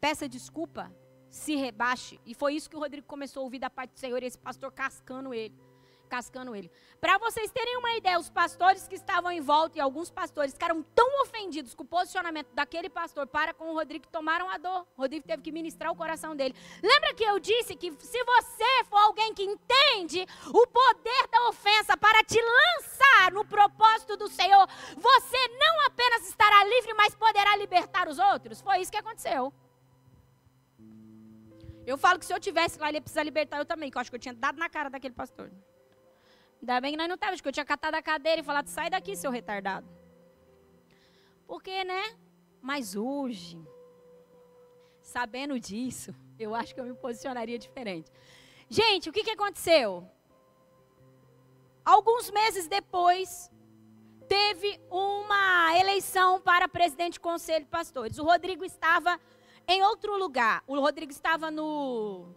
Peça desculpa, se rebaixe. E foi isso que o Rodrigo começou a ouvir da parte do Senhor, e esse pastor cascando ele cascando ele. Para vocês terem uma ideia, os pastores que estavam em volta e alguns pastores ficaram tão ofendidos com o posicionamento daquele pastor para com o Rodrigo que tomaram a dor. O Rodrigo teve que ministrar o coração dele. Lembra que eu disse que se você for alguém que entende o poder da ofensa para te lançar no propósito do Senhor, você não apenas estará livre, mas poderá libertar os outros? Foi isso que aconteceu. Eu falo que se eu tivesse lá, ele ia precisar libertar eu também, que eu acho que eu tinha dado na cara daquele pastor. Ainda bem que nós não estávamos, que eu tinha catado a cadeira e falado, sai daqui, seu retardado. Porque, né? Mas hoje, sabendo disso, eu acho que eu me posicionaria diferente. Gente, o que, que aconteceu? Alguns meses depois, teve uma eleição para presidente do Conselho de Pastores. O Rodrigo estava em outro lugar. O Rodrigo estava no.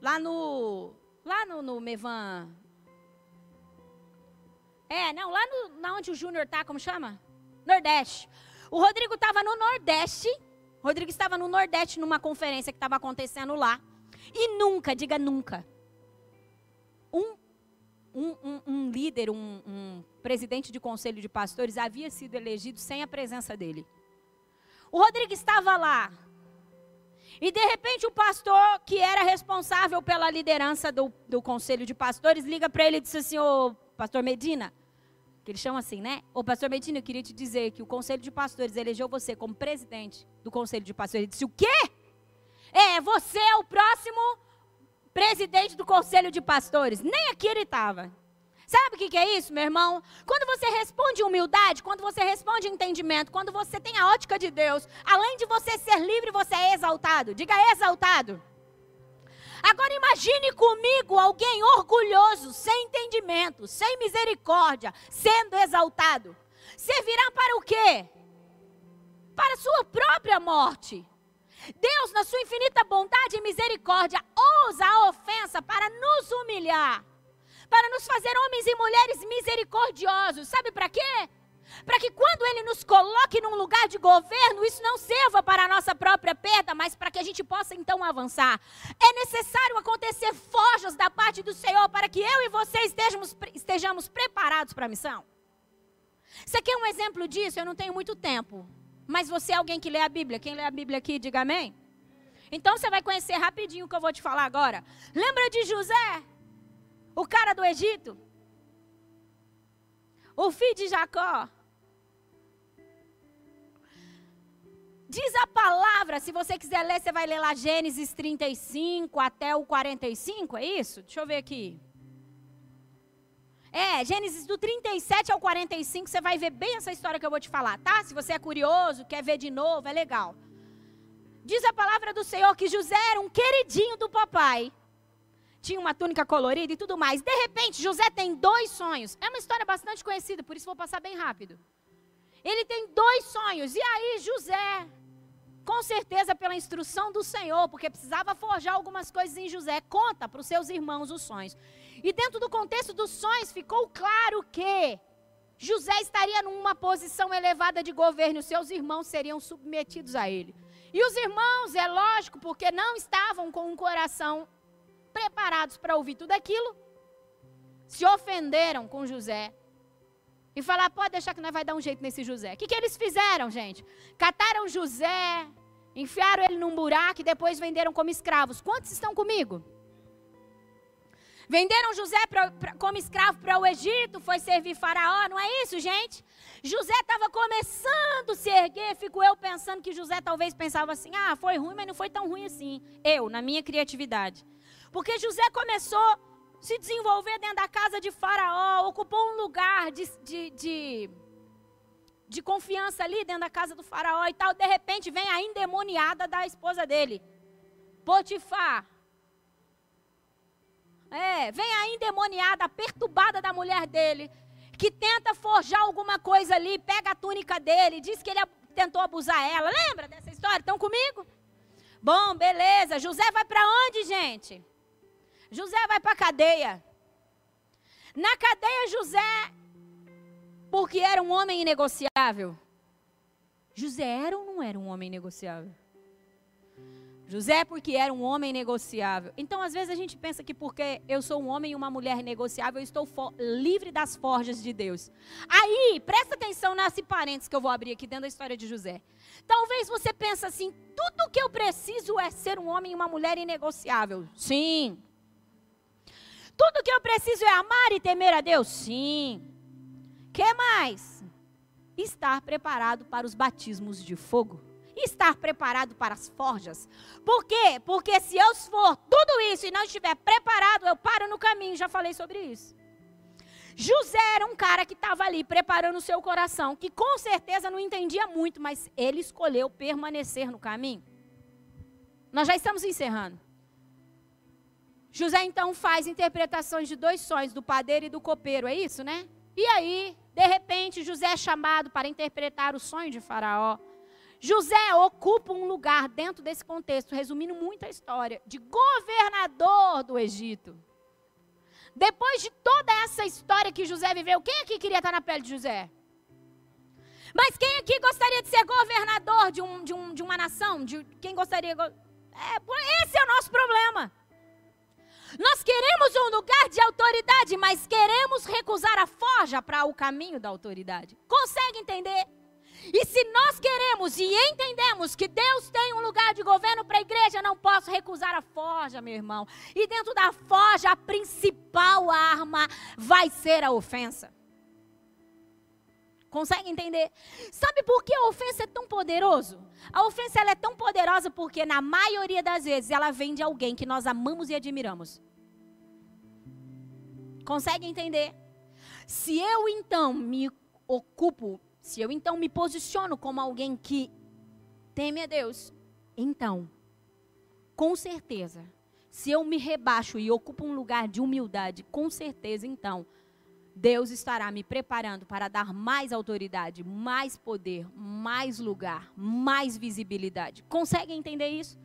Lá no. Lá no, no Mevan é, não, lá no, na onde o Júnior tá, como chama? Nordeste. O Rodrigo estava no Nordeste. Rodrigo estava no Nordeste numa conferência que estava acontecendo lá. E nunca, diga nunca, um, um, um, um líder, um presidente de conselho de pastores havia sido elegido sem a presença dele. O Rodrigo estava lá. E de repente o pastor, que era responsável pela liderança do, do conselho de pastores, liga para ele e diz assim: Ô pastor Medina, que eles chamam assim, né? Ô, pastor Medina, eu queria te dizer que o conselho de pastores elegeu você como presidente do conselho de pastores. Ele disse, o quê? É, você é o próximo presidente do conselho de pastores. Nem aqui ele estava. Sabe o que, que é isso, meu irmão? Quando você responde humildade, quando você responde entendimento, quando você tem a ótica de Deus, além de você ser livre, você é exaltado. Diga exaltado. Agora imagine comigo alguém orgulhoso, sem entendimento, sem misericórdia, sendo exaltado. Servirá para o quê? Para a sua própria morte. Deus, na sua infinita bondade e misericórdia, usa a ofensa para nos humilhar, para nos fazer homens e mulheres misericordiosos. Sabe para quê? Para que quando Ele nos coloque num lugar de governo, isso não sirva para a nossa própria perda, mas para que a gente possa então avançar. É necessário acontecer forjas da parte do Senhor para que eu e você estejamos, estejamos preparados para a missão. Você quer um exemplo disso? Eu não tenho muito tempo. Mas você é alguém que lê a Bíblia. Quem lê a Bíblia aqui, diga amém. Então você vai conhecer rapidinho o que eu vou te falar agora. Lembra de José? O cara do Egito? O filho de Jacó? Diz a palavra, se você quiser ler, você vai ler lá Gênesis 35 até o 45, é isso? Deixa eu ver aqui. É, Gênesis do 37 ao 45, você vai ver bem essa história que eu vou te falar, tá? Se você é curioso, quer ver de novo, é legal. Diz a palavra do Senhor que José era um queridinho do papai. Tinha uma túnica colorida e tudo mais. De repente, José tem dois sonhos. É uma história bastante conhecida, por isso vou passar bem rápido. Ele tem dois sonhos. E aí, José com certeza pela instrução do Senhor, porque precisava forjar algumas coisas em José, conta para os seus irmãos os sonhos. E dentro do contexto dos sonhos ficou claro que José estaria numa posição elevada de governo, seus irmãos seriam submetidos a ele. E os irmãos, é lógico, porque não estavam com um coração preparados para ouvir tudo aquilo, se ofenderam com José. E falaram, pode deixar que nós vai dar um jeito nesse José. O que, que eles fizeram, gente? Cataram José, enfiaram ele num buraco e depois venderam como escravos. Quantos estão comigo? Venderam José pra, pra, como escravo para o Egito, foi servir Faraó, não é isso, gente? José estava começando a se erguer, fico eu pensando que José talvez pensava assim: ah, foi ruim, mas não foi tão ruim assim. Eu, na minha criatividade. Porque José começou se desenvolver dentro da casa de Faraó, ocupou um lugar de, de, de, de confiança ali dentro da casa do Faraó e tal. De repente vem a endemoniada da esposa dele, Potifar. É, vem a endemoniada, a perturbada da mulher dele, que tenta forjar alguma coisa ali, pega a túnica dele, diz que ele tentou abusar ela. Lembra dessa história? Estão comigo? Bom, beleza. José vai para onde, gente? José vai para a cadeia. Na cadeia, José, porque era um homem inegociável. José era ou não era um homem negociável? José, porque era um homem negociável. Então, às vezes, a gente pensa que porque eu sou um homem e uma mulher negociável, eu estou livre das forjas de Deus. Aí, presta atenção nesse parênteses que eu vou abrir aqui dentro da história de José. Talvez você pense assim: tudo que eu preciso é ser um homem e uma mulher inegociável. Sim. Tudo que eu preciso é amar e temer a Deus? Sim. Que mais? Estar preparado para os batismos de fogo. Estar preparado para as forjas. Por quê? Porque se eu for tudo isso e não estiver preparado, eu paro no caminho. Já falei sobre isso. José era um cara que estava ali preparando o seu coração, que com certeza não entendia muito, mas ele escolheu permanecer no caminho. Nós já estamos encerrando. José então faz interpretações de dois sonhos, do padeiro e do copeiro, é isso, né? E aí, de repente, José é chamado para interpretar o sonho de Faraó. José ocupa um lugar dentro desse contexto, resumindo muito a história, de governador do Egito. Depois de toda essa história que José viveu, quem aqui queria estar na pele de José? Mas quem aqui gostaria de ser governador de, um, de, um, de uma nação? De, quem gostaria? É, esse é o nosso problema. Nós queremos um lugar de autoridade, mas queremos recusar a forja para o caminho da autoridade. Consegue entender? E se nós queremos e entendemos que Deus tem um lugar de governo para a igreja, não posso recusar a forja, meu irmão. E dentro da forja, a principal arma vai ser a ofensa. Consegue entender? Sabe por que a ofensa é tão poderoso? A ofensa ela é tão poderosa porque na maioria das vezes ela vem de alguém que nós amamos e admiramos. Consegue entender? Se eu então me ocupo, se eu então me posiciono como alguém que teme a Deus, então, com certeza, se eu me rebaixo e ocupo um lugar de humildade, com certeza então, Deus estará me preparando para dar mais autoridade, mais poder, mais lugar, mais visibilidade. Consegue entender isso?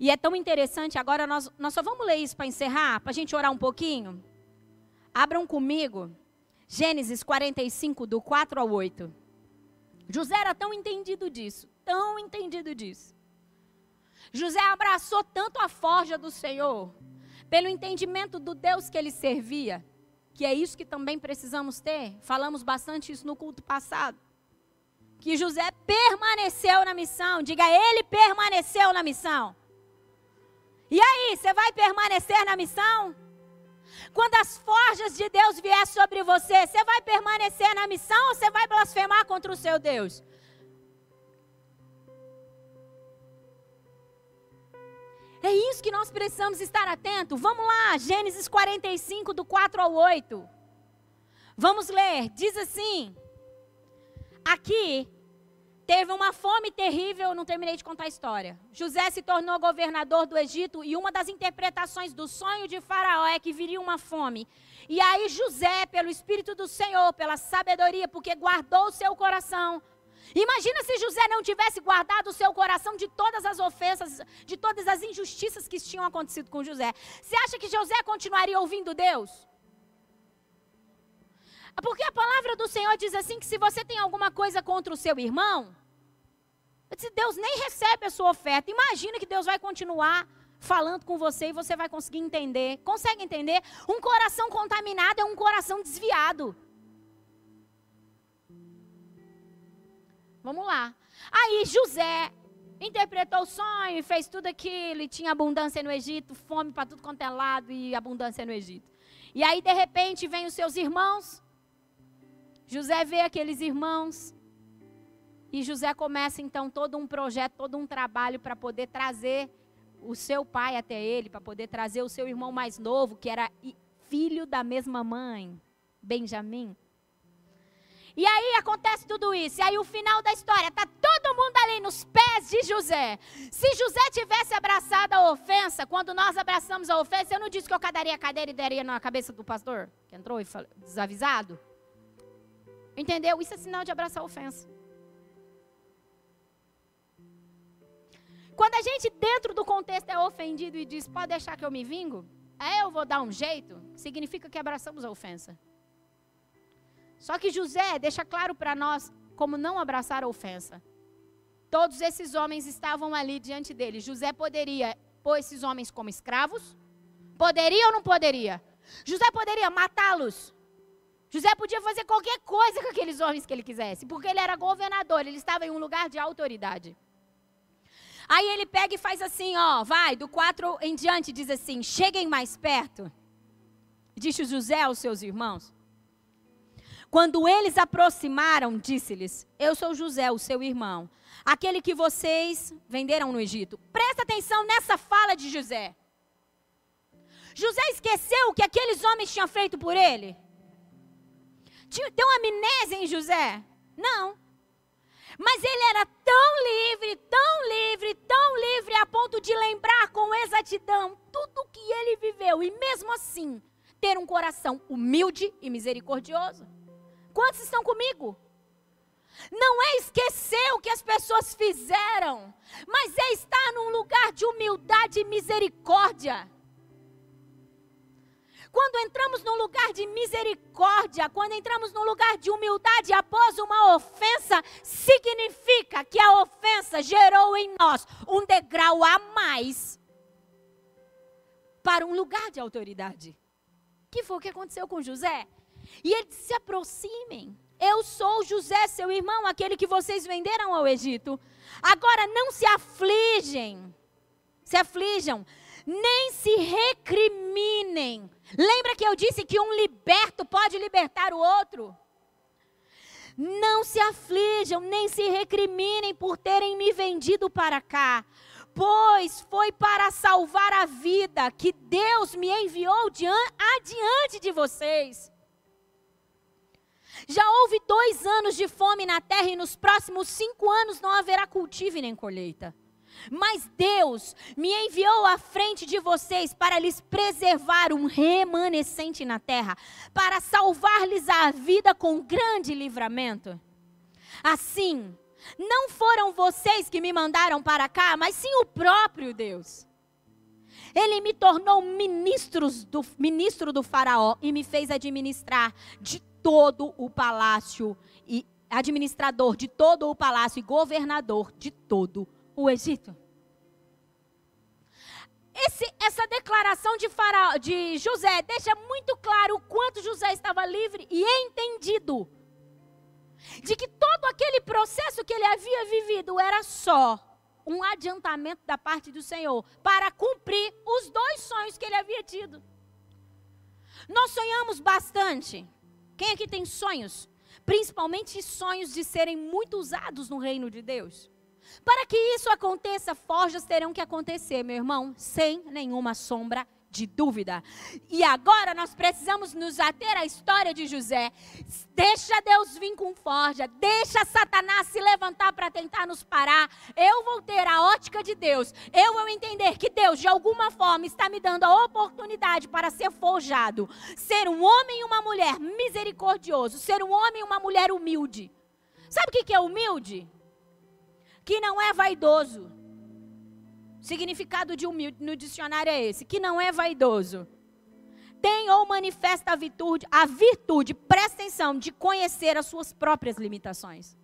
E é tão interessante, agora nós, nós só vamos ler isso para encerrar, para a gente orar um pouquinho. Abram comigo Gênesis 45, do 4 ao 8. José era tão entendido disso, tão entendido disso. José abraçou tanto a forja do Senhor, pelo entendimento do Deus que ele servia, que é isso que também precisamos ter. Falamos bastante isso no culto passado. Que José permaneceu na missão. Diga, ele permaneceu na missão. E aí, você vai permanecer na missão? Quando as forjas de Deus vier sobre você, você vai permanecer na missão ou você vai blasfemar contra o seu Deus? É isso que nós precisamos estar atento. Vamos lá, Gênesis 45, do 4 ao 8. Vamos ler. Diz assim: Aqui teve uma fome terrível, não terminei de contar a história. José se tornou governador do Egito e uma das interpretações do sonho de Faraó é que viria uma fome. E aí José, pelo Espírito do Senhor, pela sabedoria, porque guardou o seu coração. Imagina se José não tivesse guardado o seu coração de todas as ofensas, de todas as injustiças que tinham acontecido com José. Você acha que José continuaria ouvindo Deus? Porque a palavra do Senhor diz assim que se você tem alguma coisa contra o seu irmão, Deus nem recebe a sua oferta. Imagina que Deus vai continuar falando com você e você vai conseguir entender. Consegue entender? Um coração contaminado é um coração desviado. Vamos lá. Aí José interpretou o sonho fez tudo aquilo, e tinha abundância no Egito, fome para tudo quanto é lado e abundância no Egito. E aí de repente vem os seus irmãos José vê aqueles irmãos e José começa então todo um projeto, todo um trabalho para poder trazer o seu pai até ele, para poder trazer o seu irmão mais novo, que era filho da mesma mãe, Benjamim. E aí acontece tudo isso. E aí o final da história, tá todo mundo ali nos pés de José. Se José tivesse abraçado a ofensa, quando nós abraçamos a ofensa, eu não disse que eu cadaria a cadeira e daria na cabeça do pastor, que entrou e falou, desavisado. Entendeu? Isso é sinal de abraçar a ofensa. Quando a gente, dentro do contexto, é ofendido e diz, pode deixar que eu me vingo, é eu vou dar um jeito, significa que abraçamos a ofensa. Só que José deixa claro para nós como não abraçar a ofensa. Todos esses homens estavam ali diante dele. José poderia pôr esses homens como escravos? Poderia ou não poderia? José poderia matá-los? José podia fazer qualquer coisa com aqueles homens que ele quisesse, porque ele era governador, ele estava em um lugar de autoridade. Aí ele pega e faz assim, ó, vai, do 4 em diante, diz assim: cheguem mais perto. Disse José aos seus irmãos. Quando eles aproximaram, disse-lhes: Eu sou José, o seu irmão, aquele que vocês venderam no Egito. Presta atenção nessa fala de José. José esqueceu o que aqueles homens tinham feito por ele? Tem uma amnésia em José? Não. Mas ele era tão livre, tão livre, tão livre, a ponto de lembrar com exatidão tudo o que ele viveu. E mesmo assim, ter um coração humilde e misericordioso. Quantos estão comigo? Não é esquecer o que as pessoas fizeram, mas é estar num lugar de humildade e misericórdia. Quando entramos num lugar de misericórdia, quando entramos num lugar de humildade após uma ofensa, significa que a ofensa gerou em nós um degrau a mais para um lugar de autoridade. Que foi o que aconteceu com José? E ele disse: se aproximem. Eu sou José, seu irmão, aquele que vocês venderam ao Egito. Agora não se afligem. Se aflijam nem se recriminem. Lembra que eu disse que um liberto pode libertar o outro? Não se aflijam, nem se recriminem por terem me vendido para cá, pois foi para salvar a vida que Deus me enviou adiante de vocês. Já houve dois anos de fome na terra e nos próximos cinco anos não haverá cultivo nem colheita. Mas Deus me enviou à frente de vocês para lhes preservar um remanescente na terra, para salvar-lhes a vida com grande livramento. Assim, não foram vocês que me mandaram para cá, mas sim o próprio Deus. Ele me tornou ministros do, ministro do Faraó e me fez administrar de todo o palácio e administrador de todo o palácio e governador de todo o Egito. Esse, essa declaração de, Faraó, de José deixa muito claro o quanto José estava livre e entendido de que todo aquele processo que ele havia vivido era só um adiantamento da parte do Senhor para cumprir os dois sonhos que ele havia tido. Nós sonhamos bastante. Quem aqui tem sonhos? Principalmente sonhos de serem muito usados no reino de Deus. Para que isso aconteça, forjas terão que acontecer, meu irmão, sem nenhuma sombra de dúvida. E agora nós precisamos nos ater à história de José. Deixa Deus vir com forja, deixa Satanás se levantar para tentar nos parar. Eu vou ter a ótica de Deus. Eu vou entender que Deus, de alguma forma, está me dando a oportunidade para ser forjado, ser um homem e uma mulher misericordioso, ser um homem e uma mulher humilde. Sabe o que é humilde? Que não é vaidoso significado de humilde no dicionário é esse, que não é vaidoso. Tem ou manifesta a virtude, a virtude, presta atenção, de conhecer as suas próprias limitações.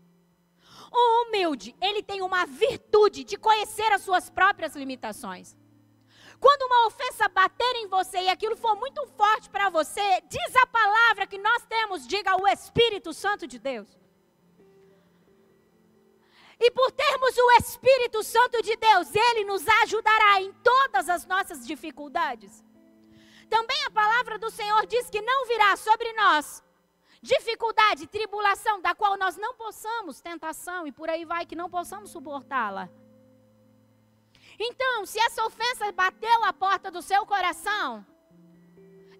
O humilde, ele tem uma virtude de conhecer as suas próprias limitações. Quando uma ofensa bater em você e aquilo for muito forte para você, diz a palavra que nós temos, diga o Espírito Santo de Deus. E por termos o Espírito Santo de Deus, ele nos ajudará em todas as nossas dificuldades. Também a palavra do Senhor diz que não virá sobre nós dificuldade, tribulação, da qual nós não possamos, tentação e por aí vai, que não possamos suportá-la. Então, se essa ofensa bateu a porta do seu coração,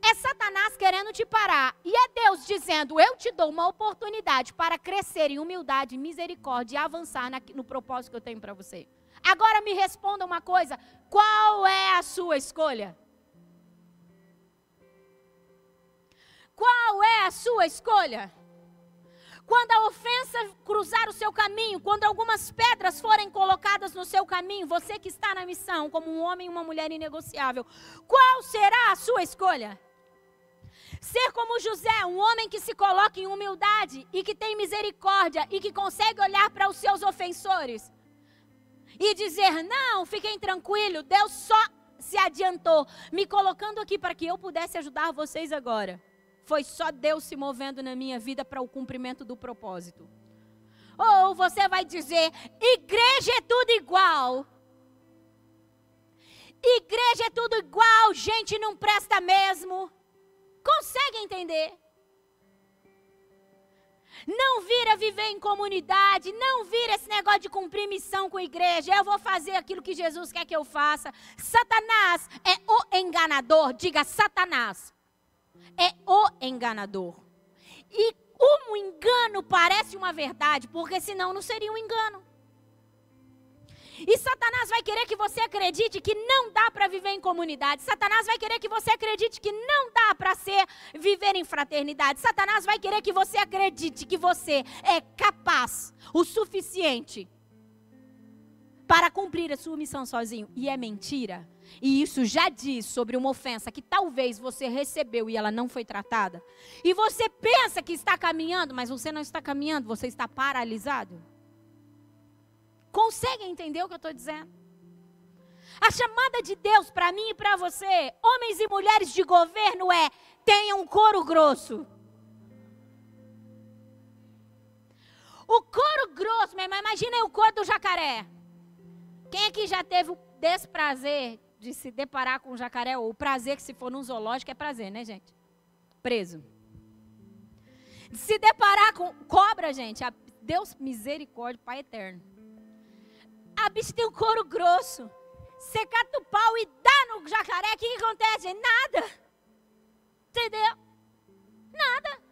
é Satanás querendo te parar. E é Deus dizendo: Eu te dou uma oportunidade para crescer em humildade, misericórdia e avançar no propósito que eu tenho para você. Agora me responda uma coisa: qual é a sua escolha? Qual é a sua escolha? Quando a ofensa cruzar o seu caminho, quando algumas pedras forem colocadas no seu caminho, você que está na missão, como um homem e uma mulher inegociável, qual será a sua escolha? Ser como José, um homem que se coloca em humildade e que tem misericórdia e que consegue olhar para os seus ofensores e dizer: Não, fiquem tranquilos, Deus só se adiantou, me colocando aqui para que eu pudesse ajudar vocês agora. Foi só Deus se movendo na minha vida para o cumprimento do propósito. Ou você vai dizer: igreja é tudo igual. Igreja é tudo igual, gente não presta mesmo. Consegue entender? Não vira viver em comunidade, não vira esse negócio de cumprir missão com a igreja. Eu vou fazer aquilo que Jesus quer que eu faça. Satanás é o enganador. Diga Satanás. É o enganador. E um engano parece uma verdade, porque senão não seria um engano. E Satanás vai querer que você acredite que não dá para viver em comunidade. Satanás vai querer que você acredite que não dá para ser viver em fraternidade. Satanás vai querer que você acredite que você é capaz o suficiente para cumprir a sua missão sozinho. E é mentira. E isso já diz sobre uma ofensa que talvez você recebeu e ela não foi tratada. E você pensa que está caminhando, mas você não está caminhando, você está paralisado. Conseguem entender o que eu estou dizendo? A chamada de Deus para mim e para você, homens e mulheres de governo, é: tenham um couro grosso. O couro grosso, mas imagina o couro do jacaré. Quem aqui já teve o desprazer de se deparar com o jacaré, ou o prazer que se for num zoológico é prazer, né, gente? Preso. De se deparar com cobra, gente, Deus misericórdia, Pai eterno. A bicha tem um couro grosso. Você cata o pau e dá no jacaré, o que, que acontece? Nada. Entendeu? Nada.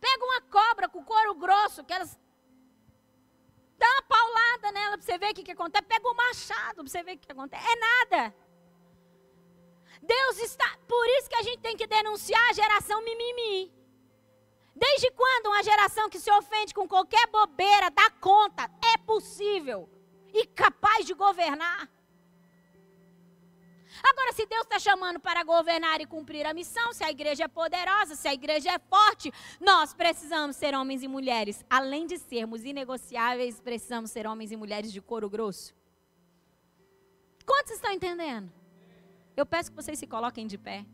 Pega uma cobra com couro grosso, que elas. Dá uma paulada nela para você ver o que, que acontece. Pega um machado para você ver o que, que acontece. É nada. Deus está. Por isso que a gente tem que denunciar a geração mimimi. Desde quando uma geração que se ofende com qualquer bobeira dá conta? É possível e capaz de governar. Agora, se Deus está chamando para governar e cumprir a missão, se a igreja é poderosa, se a igreja é forte, nós precisamos ser homens e mulheres. Além de sermos inegociáveis, precisamos ser homens e mulheres de couro grosso. Quantos estão entendendo? Eu peço que vocês se coloquem de pé.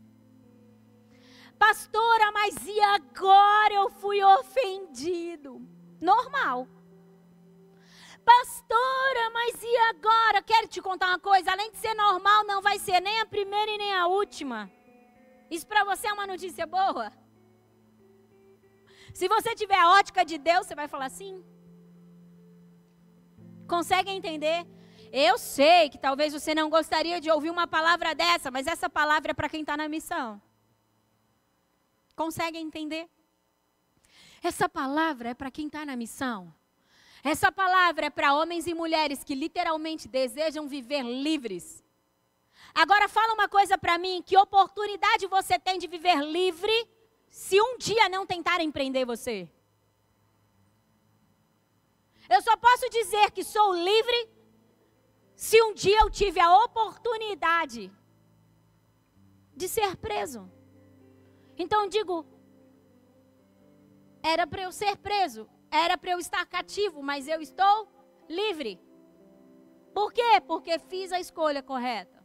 Pastora, mas e agora eu fui ofendido? Normal. Pastora, mas e agora? Quero te contar uma coisa: além de ser normal, não vai ser nem a primeira e nem a última. Isso para você é uma notícia boa? Se você tiver a ótica de Deus, você vai falar assim? Consegue entender? Eu sei que talvez você não gostaria de ouvir uma palavra dessa, mas essa palavra é para quem está na missão. Consegue entender? Essa palavra é para quem está na missão. Essa palavra é para homens e mulheres que literalmente desejam viver livres. Agora fala uma coisa para mim, que oportunidade você tem de viver livre se um dia não tentarem prender você? Eu só posso dizer que sou livre se um dia eu tive a oportunidade de ser preso. Então digo, era para eu ser preso. Era para eu estar cativo, mas eu estou livre. Por quê? Porque fiz a escolha correta.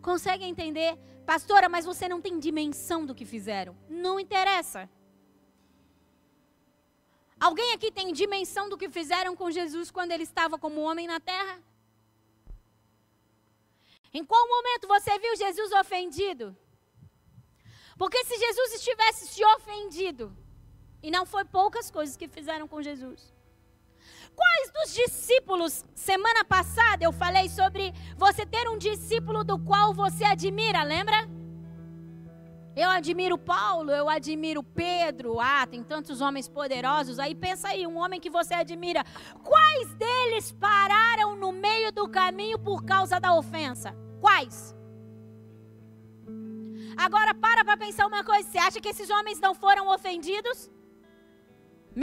Consegue entender? Pastora, mas você não tem dimensão do que fizeram. Não interessa. Alguém aqui tem dimensão do que fizeram com Jesus quando ele estava como homem na terra? Em qual momento você viu Jesus ofendido? Porque se Jesus estivesse se ofendido, e não foi poucas coisas que fizeram com Jesus. Quais dos discípulos, semana passada eu falei sobre você ter um discípulo do qual você admira, lembra? Eu admiro Paulo, eu admiro Pedro, ah, tem tantos homens poderosos. Aí pensa aí, um homem que você admira. Quais deles pararam no meio do caminho por causa da ofensa? Quais? Agora para para pensar uma coisa, você acha que esses homens não foram ofendidos?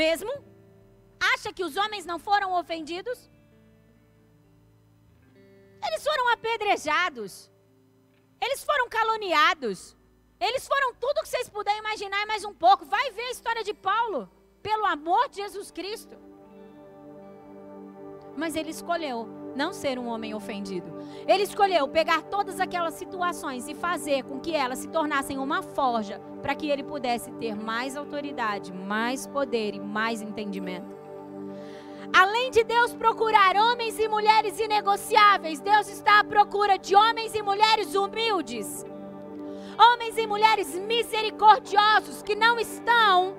Mesmo? Acha que os homens não foram ofendidos? Eles foram apedrejados. Eles foram caluniados. Eles foram tudo que vocês puderem imaginar mais um pouco. Vai ver a história de Paulo. Pelo amor de Jesus Cristo. Mas ele escolheu não ser um homem ofendido. Ele escolheu pegar todas aquelas situações e fazer com que elas se tornassem uma forja para que ele pudesse ter mais autoridade, mais poder e mais entendimento. Além de Deus procurar homens e mulheres inegociáveis, Deus está à procura de homens e mulheres humildes. Homens e mulheres misericordiosos que não estão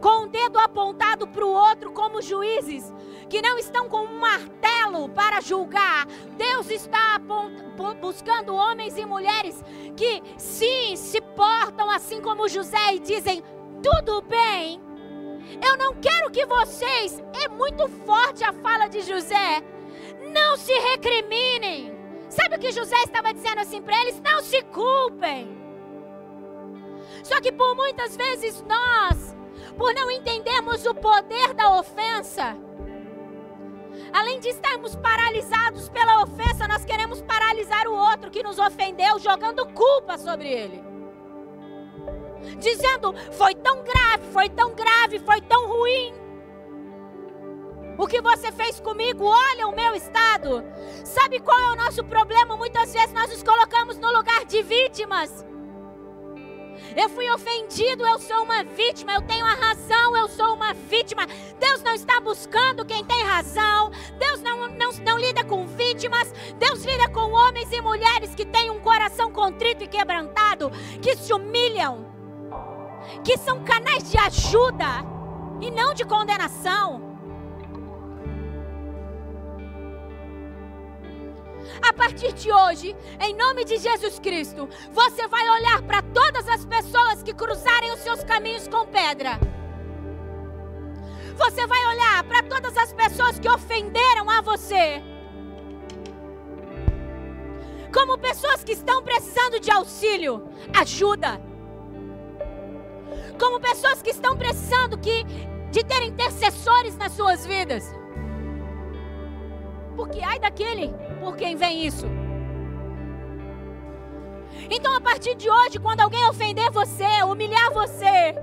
com o dedo apontado para o outro como juízes, que não estão com um martelo para julgar. Deus está buscando homens e mulheres que sim se portam assim como José e dizem: tudo bem. Eu não quero que vocês, é muito forte a fala de José, não se recriminem. Sabe o que José estava dizendo assim para eles? Não se culpem. Só que por muitas vezes nós, por não entendermos o poder da ofensa, além de estarmos paralisados pela ofensa, nós queremos paralisar o outro que nos ofendeu, jogando culpa sobre ele. Dizendo, foi tão grave, foi tão grave, foi tão ruim. O que você fez comigo, olha o meu estado. Sabe qual é o nosso problema? Muitas vezes nós nos colocamos no lugar de vítimas. Eu fui ofendido, eu sou uma vítima. Eu tenho a razão, eu sou uma vítima. Deus não está buscando quem tem razão. Deus não, não, não lida com vítimas. Deus lida com homens e mulheres que têm um coração contrito e quebrantado, que se humilham, que são canais de ajuda e não de condenação. A partir de hoje, em nome de Jesus Cristo, você vai olhar para todas as pessoas que cruzarem os seus caminhos com pedra. Você vai olhar para todas as pessoas que ofenderam a você. Como pessoas que estão precisando de auxílio, ajuda. Como pessoas que estão precisando que, de ter intercessores nas suas vidas. porque ai daquele por quem vem isso. Então, a partir de hoje, quando alguém ofender você, humilhar você,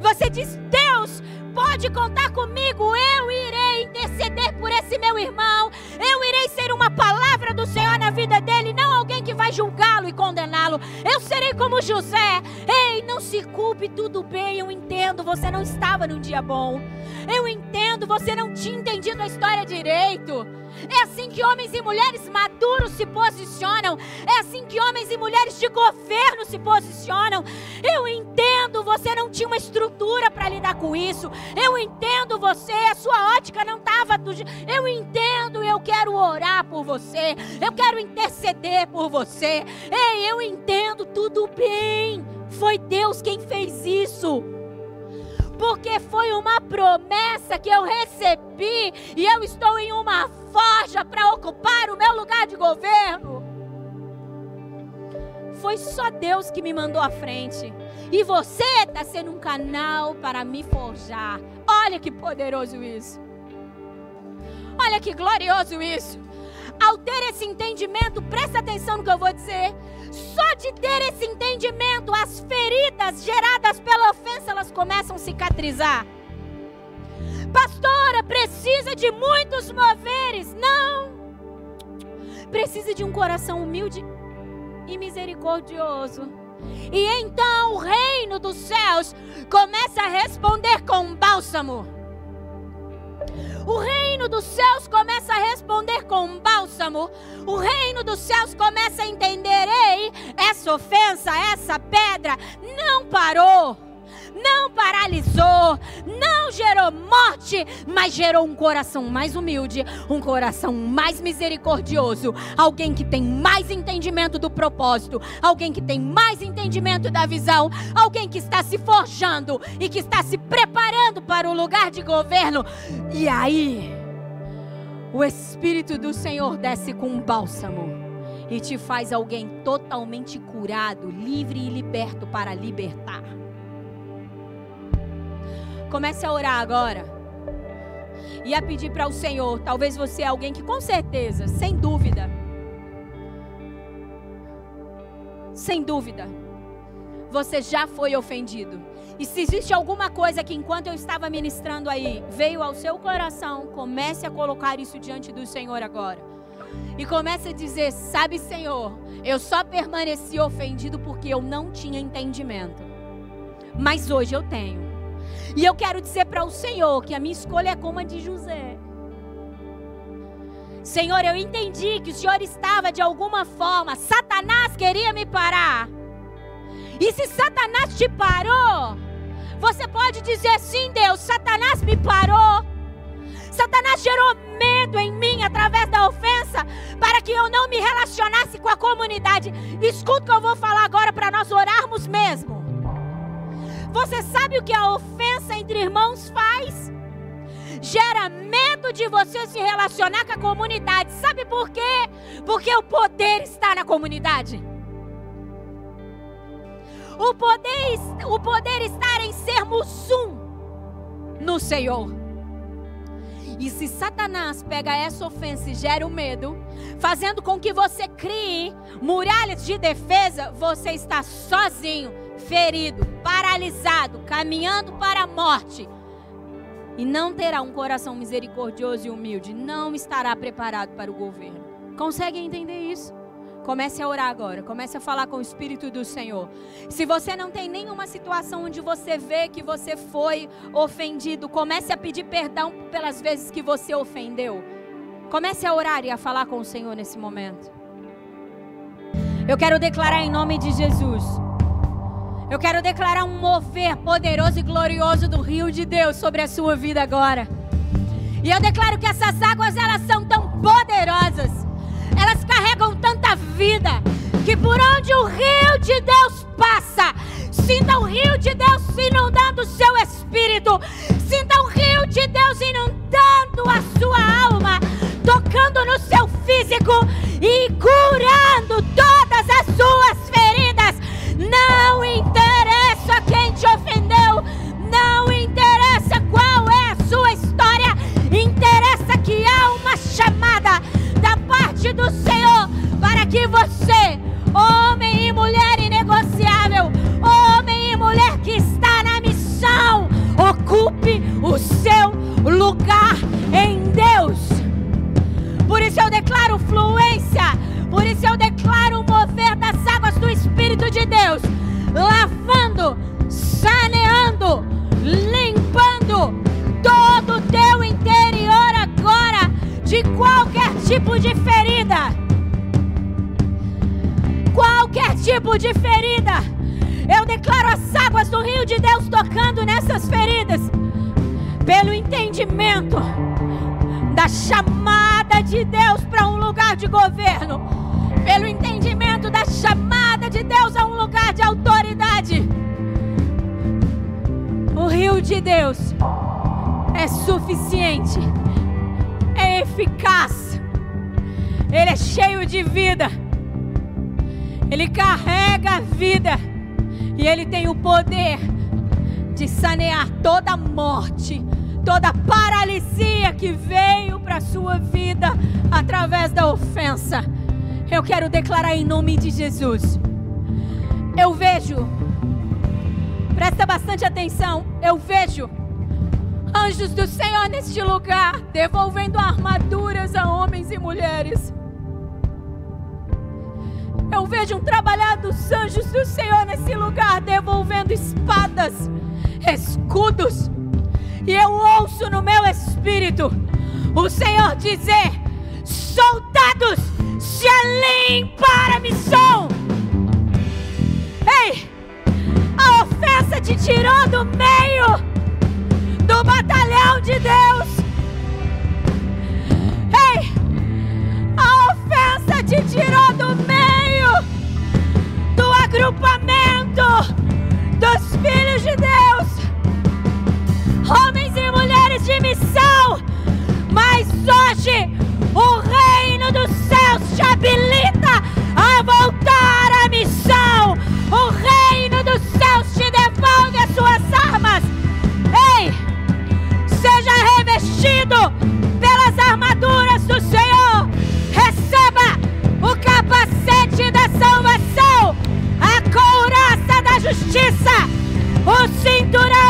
você diz: Deus, pode contar comigo, eu irei interceder por esse meu irmão, eu irei ser uma palavra do Senhor na vida dele, não alguém que vai julgá-lo e condená-lo. Eu serei como José. Ei, não se culpe, tudo bem, eu entendo, você não estava num dia bom. Eu entendo, você não tinha entendido a história direito. É assim que homens e mulheres maduros se posicionam. É assim que homens e mulheres de governo se posicionam. Eu entendo, você não tinha uma estrutura para lidar com isso. Eu entendo você, a sua ótica não estava do Eu entendo, eu quero orar por você. Eu quero interceder por você. Ei, eu entendo, tudo bem. Foi Deus quem fez isso porque foi uma promessa que eu recebi e eu estou em uma forja para ocupar o meu lugar de governo. Foi só Deus que me mandou à frente. E você está sendo um canal para me forjar. Olha que poderoso isso. Olha que glorioso isso. Ao ter esse entendimento, presta atenção no que eu vou dizer. Só de ter esse entendimento, as feridas geradas pela ofensa, elas começam a cicatrizar. Pastora, precisa de muitos moveres. Não. Precisa de um coração humilde e misericordioso. E então o reino dos céus começa a responder com bálsamo. O reino dos céus começa a responder com bálsamo. O reino dos céus começa a entender: ei, essa ofensa, essa pedra não parou não paralisou, não gerou morte, mas gerou um coração mais humilde, um coração mais misericordioso, alguém que tem mais entendimento do propósito, alguém que tem mais entendimento da visão, alguém que está se forjando e que está se preparando para o lugar de governo. E aí, o Espírito do Senhor desce com um bálsamo e te faz alguém totalmente curado, livre e liberto para libertar. Comece a orar agora. E a pedir para o Senhor. Talvez você é alguém que, com certeza, sem dúvida, sem dúvida, você já foi ofendido. E se existe alguma coisa que, enquanto eu estava ministrando aí, veio ao seu coração, comece a colocar isso diante do Senhor agora. E comece a dizer: Sabe, Senhor, eu só permaneci ofendido porque eu não tinha entendimento. Mas hoje eu tenho. E eu quero dizer para o Senhor que a minha escolha é como a de José. Senhor, eu entendi que o Senhor estava de alguma forma, Satanás queria me parar. E se Satanás te parou, você pode dizer sim, Deus, Satanás me parou. Satanás gerou medo em mim através da ofensa para que eu não me relacionasse com a comunidade. Escuta o que eu vou falar agora para nós orarmos mesmo. Você sabe o que a ofensa entre irmãos faz? Gera medo de você se relacionar com a comunidade. Sabe por quê? Porque o poder está na comunidade. O poder, o poder está em sermos um no Senhor. E se Satanás pega essa ofensa e gera o medo, fazendo com que você crie muralhas de defesa, você está sozinho ferido, paralisado, caminhando para a morte, e não terá um coração misericordioso e humilde, não estará preparado para o governo. Consegue entender isso? Comece a orar agora, comece a falar com o Espírito do Senhor. Se você não tem nenhuma situação onde você vê que você foi ofendido, comece a pedir perdão pelas vezes que você ofendeu. Comece a orar e a falar com o Senhor nesse momento. Eu quero declarar em nome de Jesus eu quero declarar um mover poderoso e glorioso do rio de Deus sobre a sua vida agora. E eu declaro que essas águas elas são tão poderosas. Elas carregam tanta vida que por onde o rio de Deus passa, sinta o rio de Deus inundando o seu espírito. Sinta o rio de Deus inundando a sua alma, tocando no seu físico e curando todas as suas feridas. Não interessa quem te ofendeu, Jesus. Justiça, o cinturão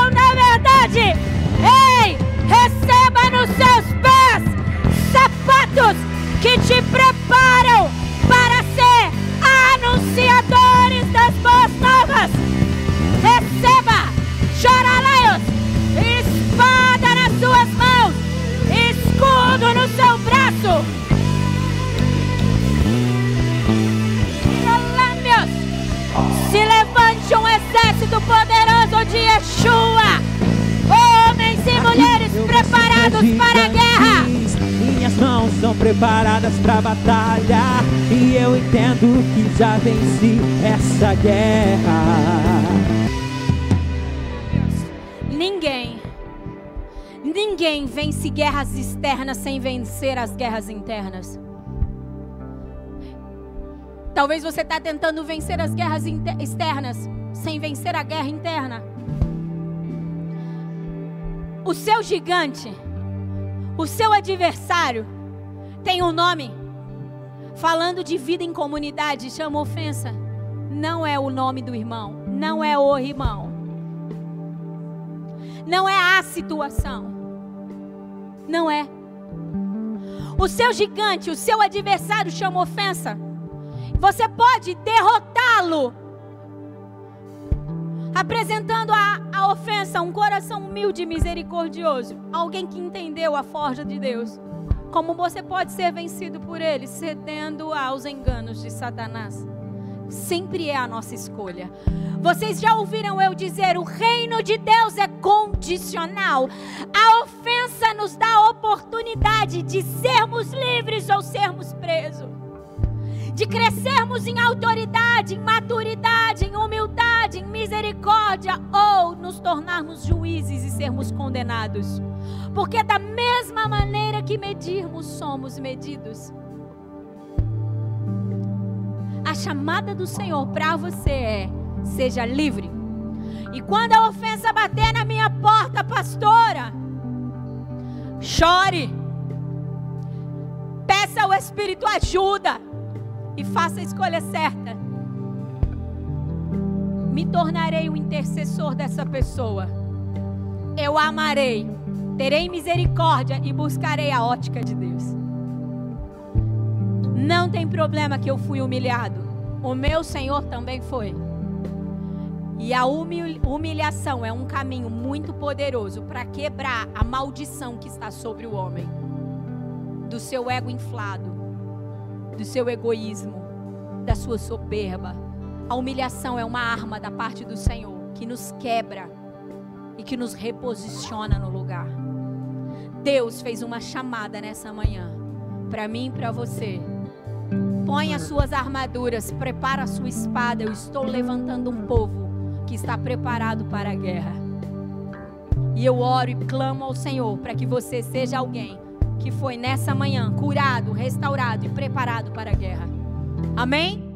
preparadas para a batalha e eu entendo que já venci essa guerra. Ninguém, ninguém vence guerras externas sem vencer as guerras internas. Talvez você está tentando vencer as guerras externas sem vencer a guerra interna. O seu gigante, o seu adversário, tem um nome. Falando de vida em comunidade, chama ofensa. Não é o nome do irmão, não é o irmão não é a situação. Não é. O seu gigante, o seu adversário chama ofensa. Você pode derrotá-lo apresentando a, a ofensa, um coração humilde e misericordioso, alguém que entendeu a forja de Deus. Como você pode ser vencido por ele, cedendo aos enganos de Satanás? Sempre é a nossa escolha. Vocês já ouviram eu dizer: o reino de Deus é condicional. A ofensa nos dá a oportunidade de sermos livres ou sermos presos. De crescermos em autoridade, em maturidade, em humildade, em misericórdia, ou nos tornarmos juízes e sermos condenados. Porque, da mesma maneira que medirmos, somos medidos. A chamada do Senhor para você é: seja livre. E quando a ofensa bater na minha porta, pastora, chore. Peça ao Espírito ajuda e faça a escolha certa. Me tornarei o intercessor dessa pessoa. Eu amarei Terei misericórdia e buscarei a ótica de Deus. Não tem problema que eu fui humilhado. O meu Senhor também foi. E a humilhação é um caminho muito poderoso para quebrar a maldição que está sobre o homem do seu ego inflado, do seu egoísmo, da sua soberba. A humilhação é uma arma da parte do Senhor que nos quebra e que nos reposiciona no lugar. Deus fez uma chamada nessa manhã para mim e para você. Põe as suas armaduras, prepara a sua espada. Eu estou levantando um povo que está preparado para a guerra. E eu oro e clamo ao Senhor para que você seja alguém que foi nessa manhã curado, restaurado e preparado para a guerra. Amém?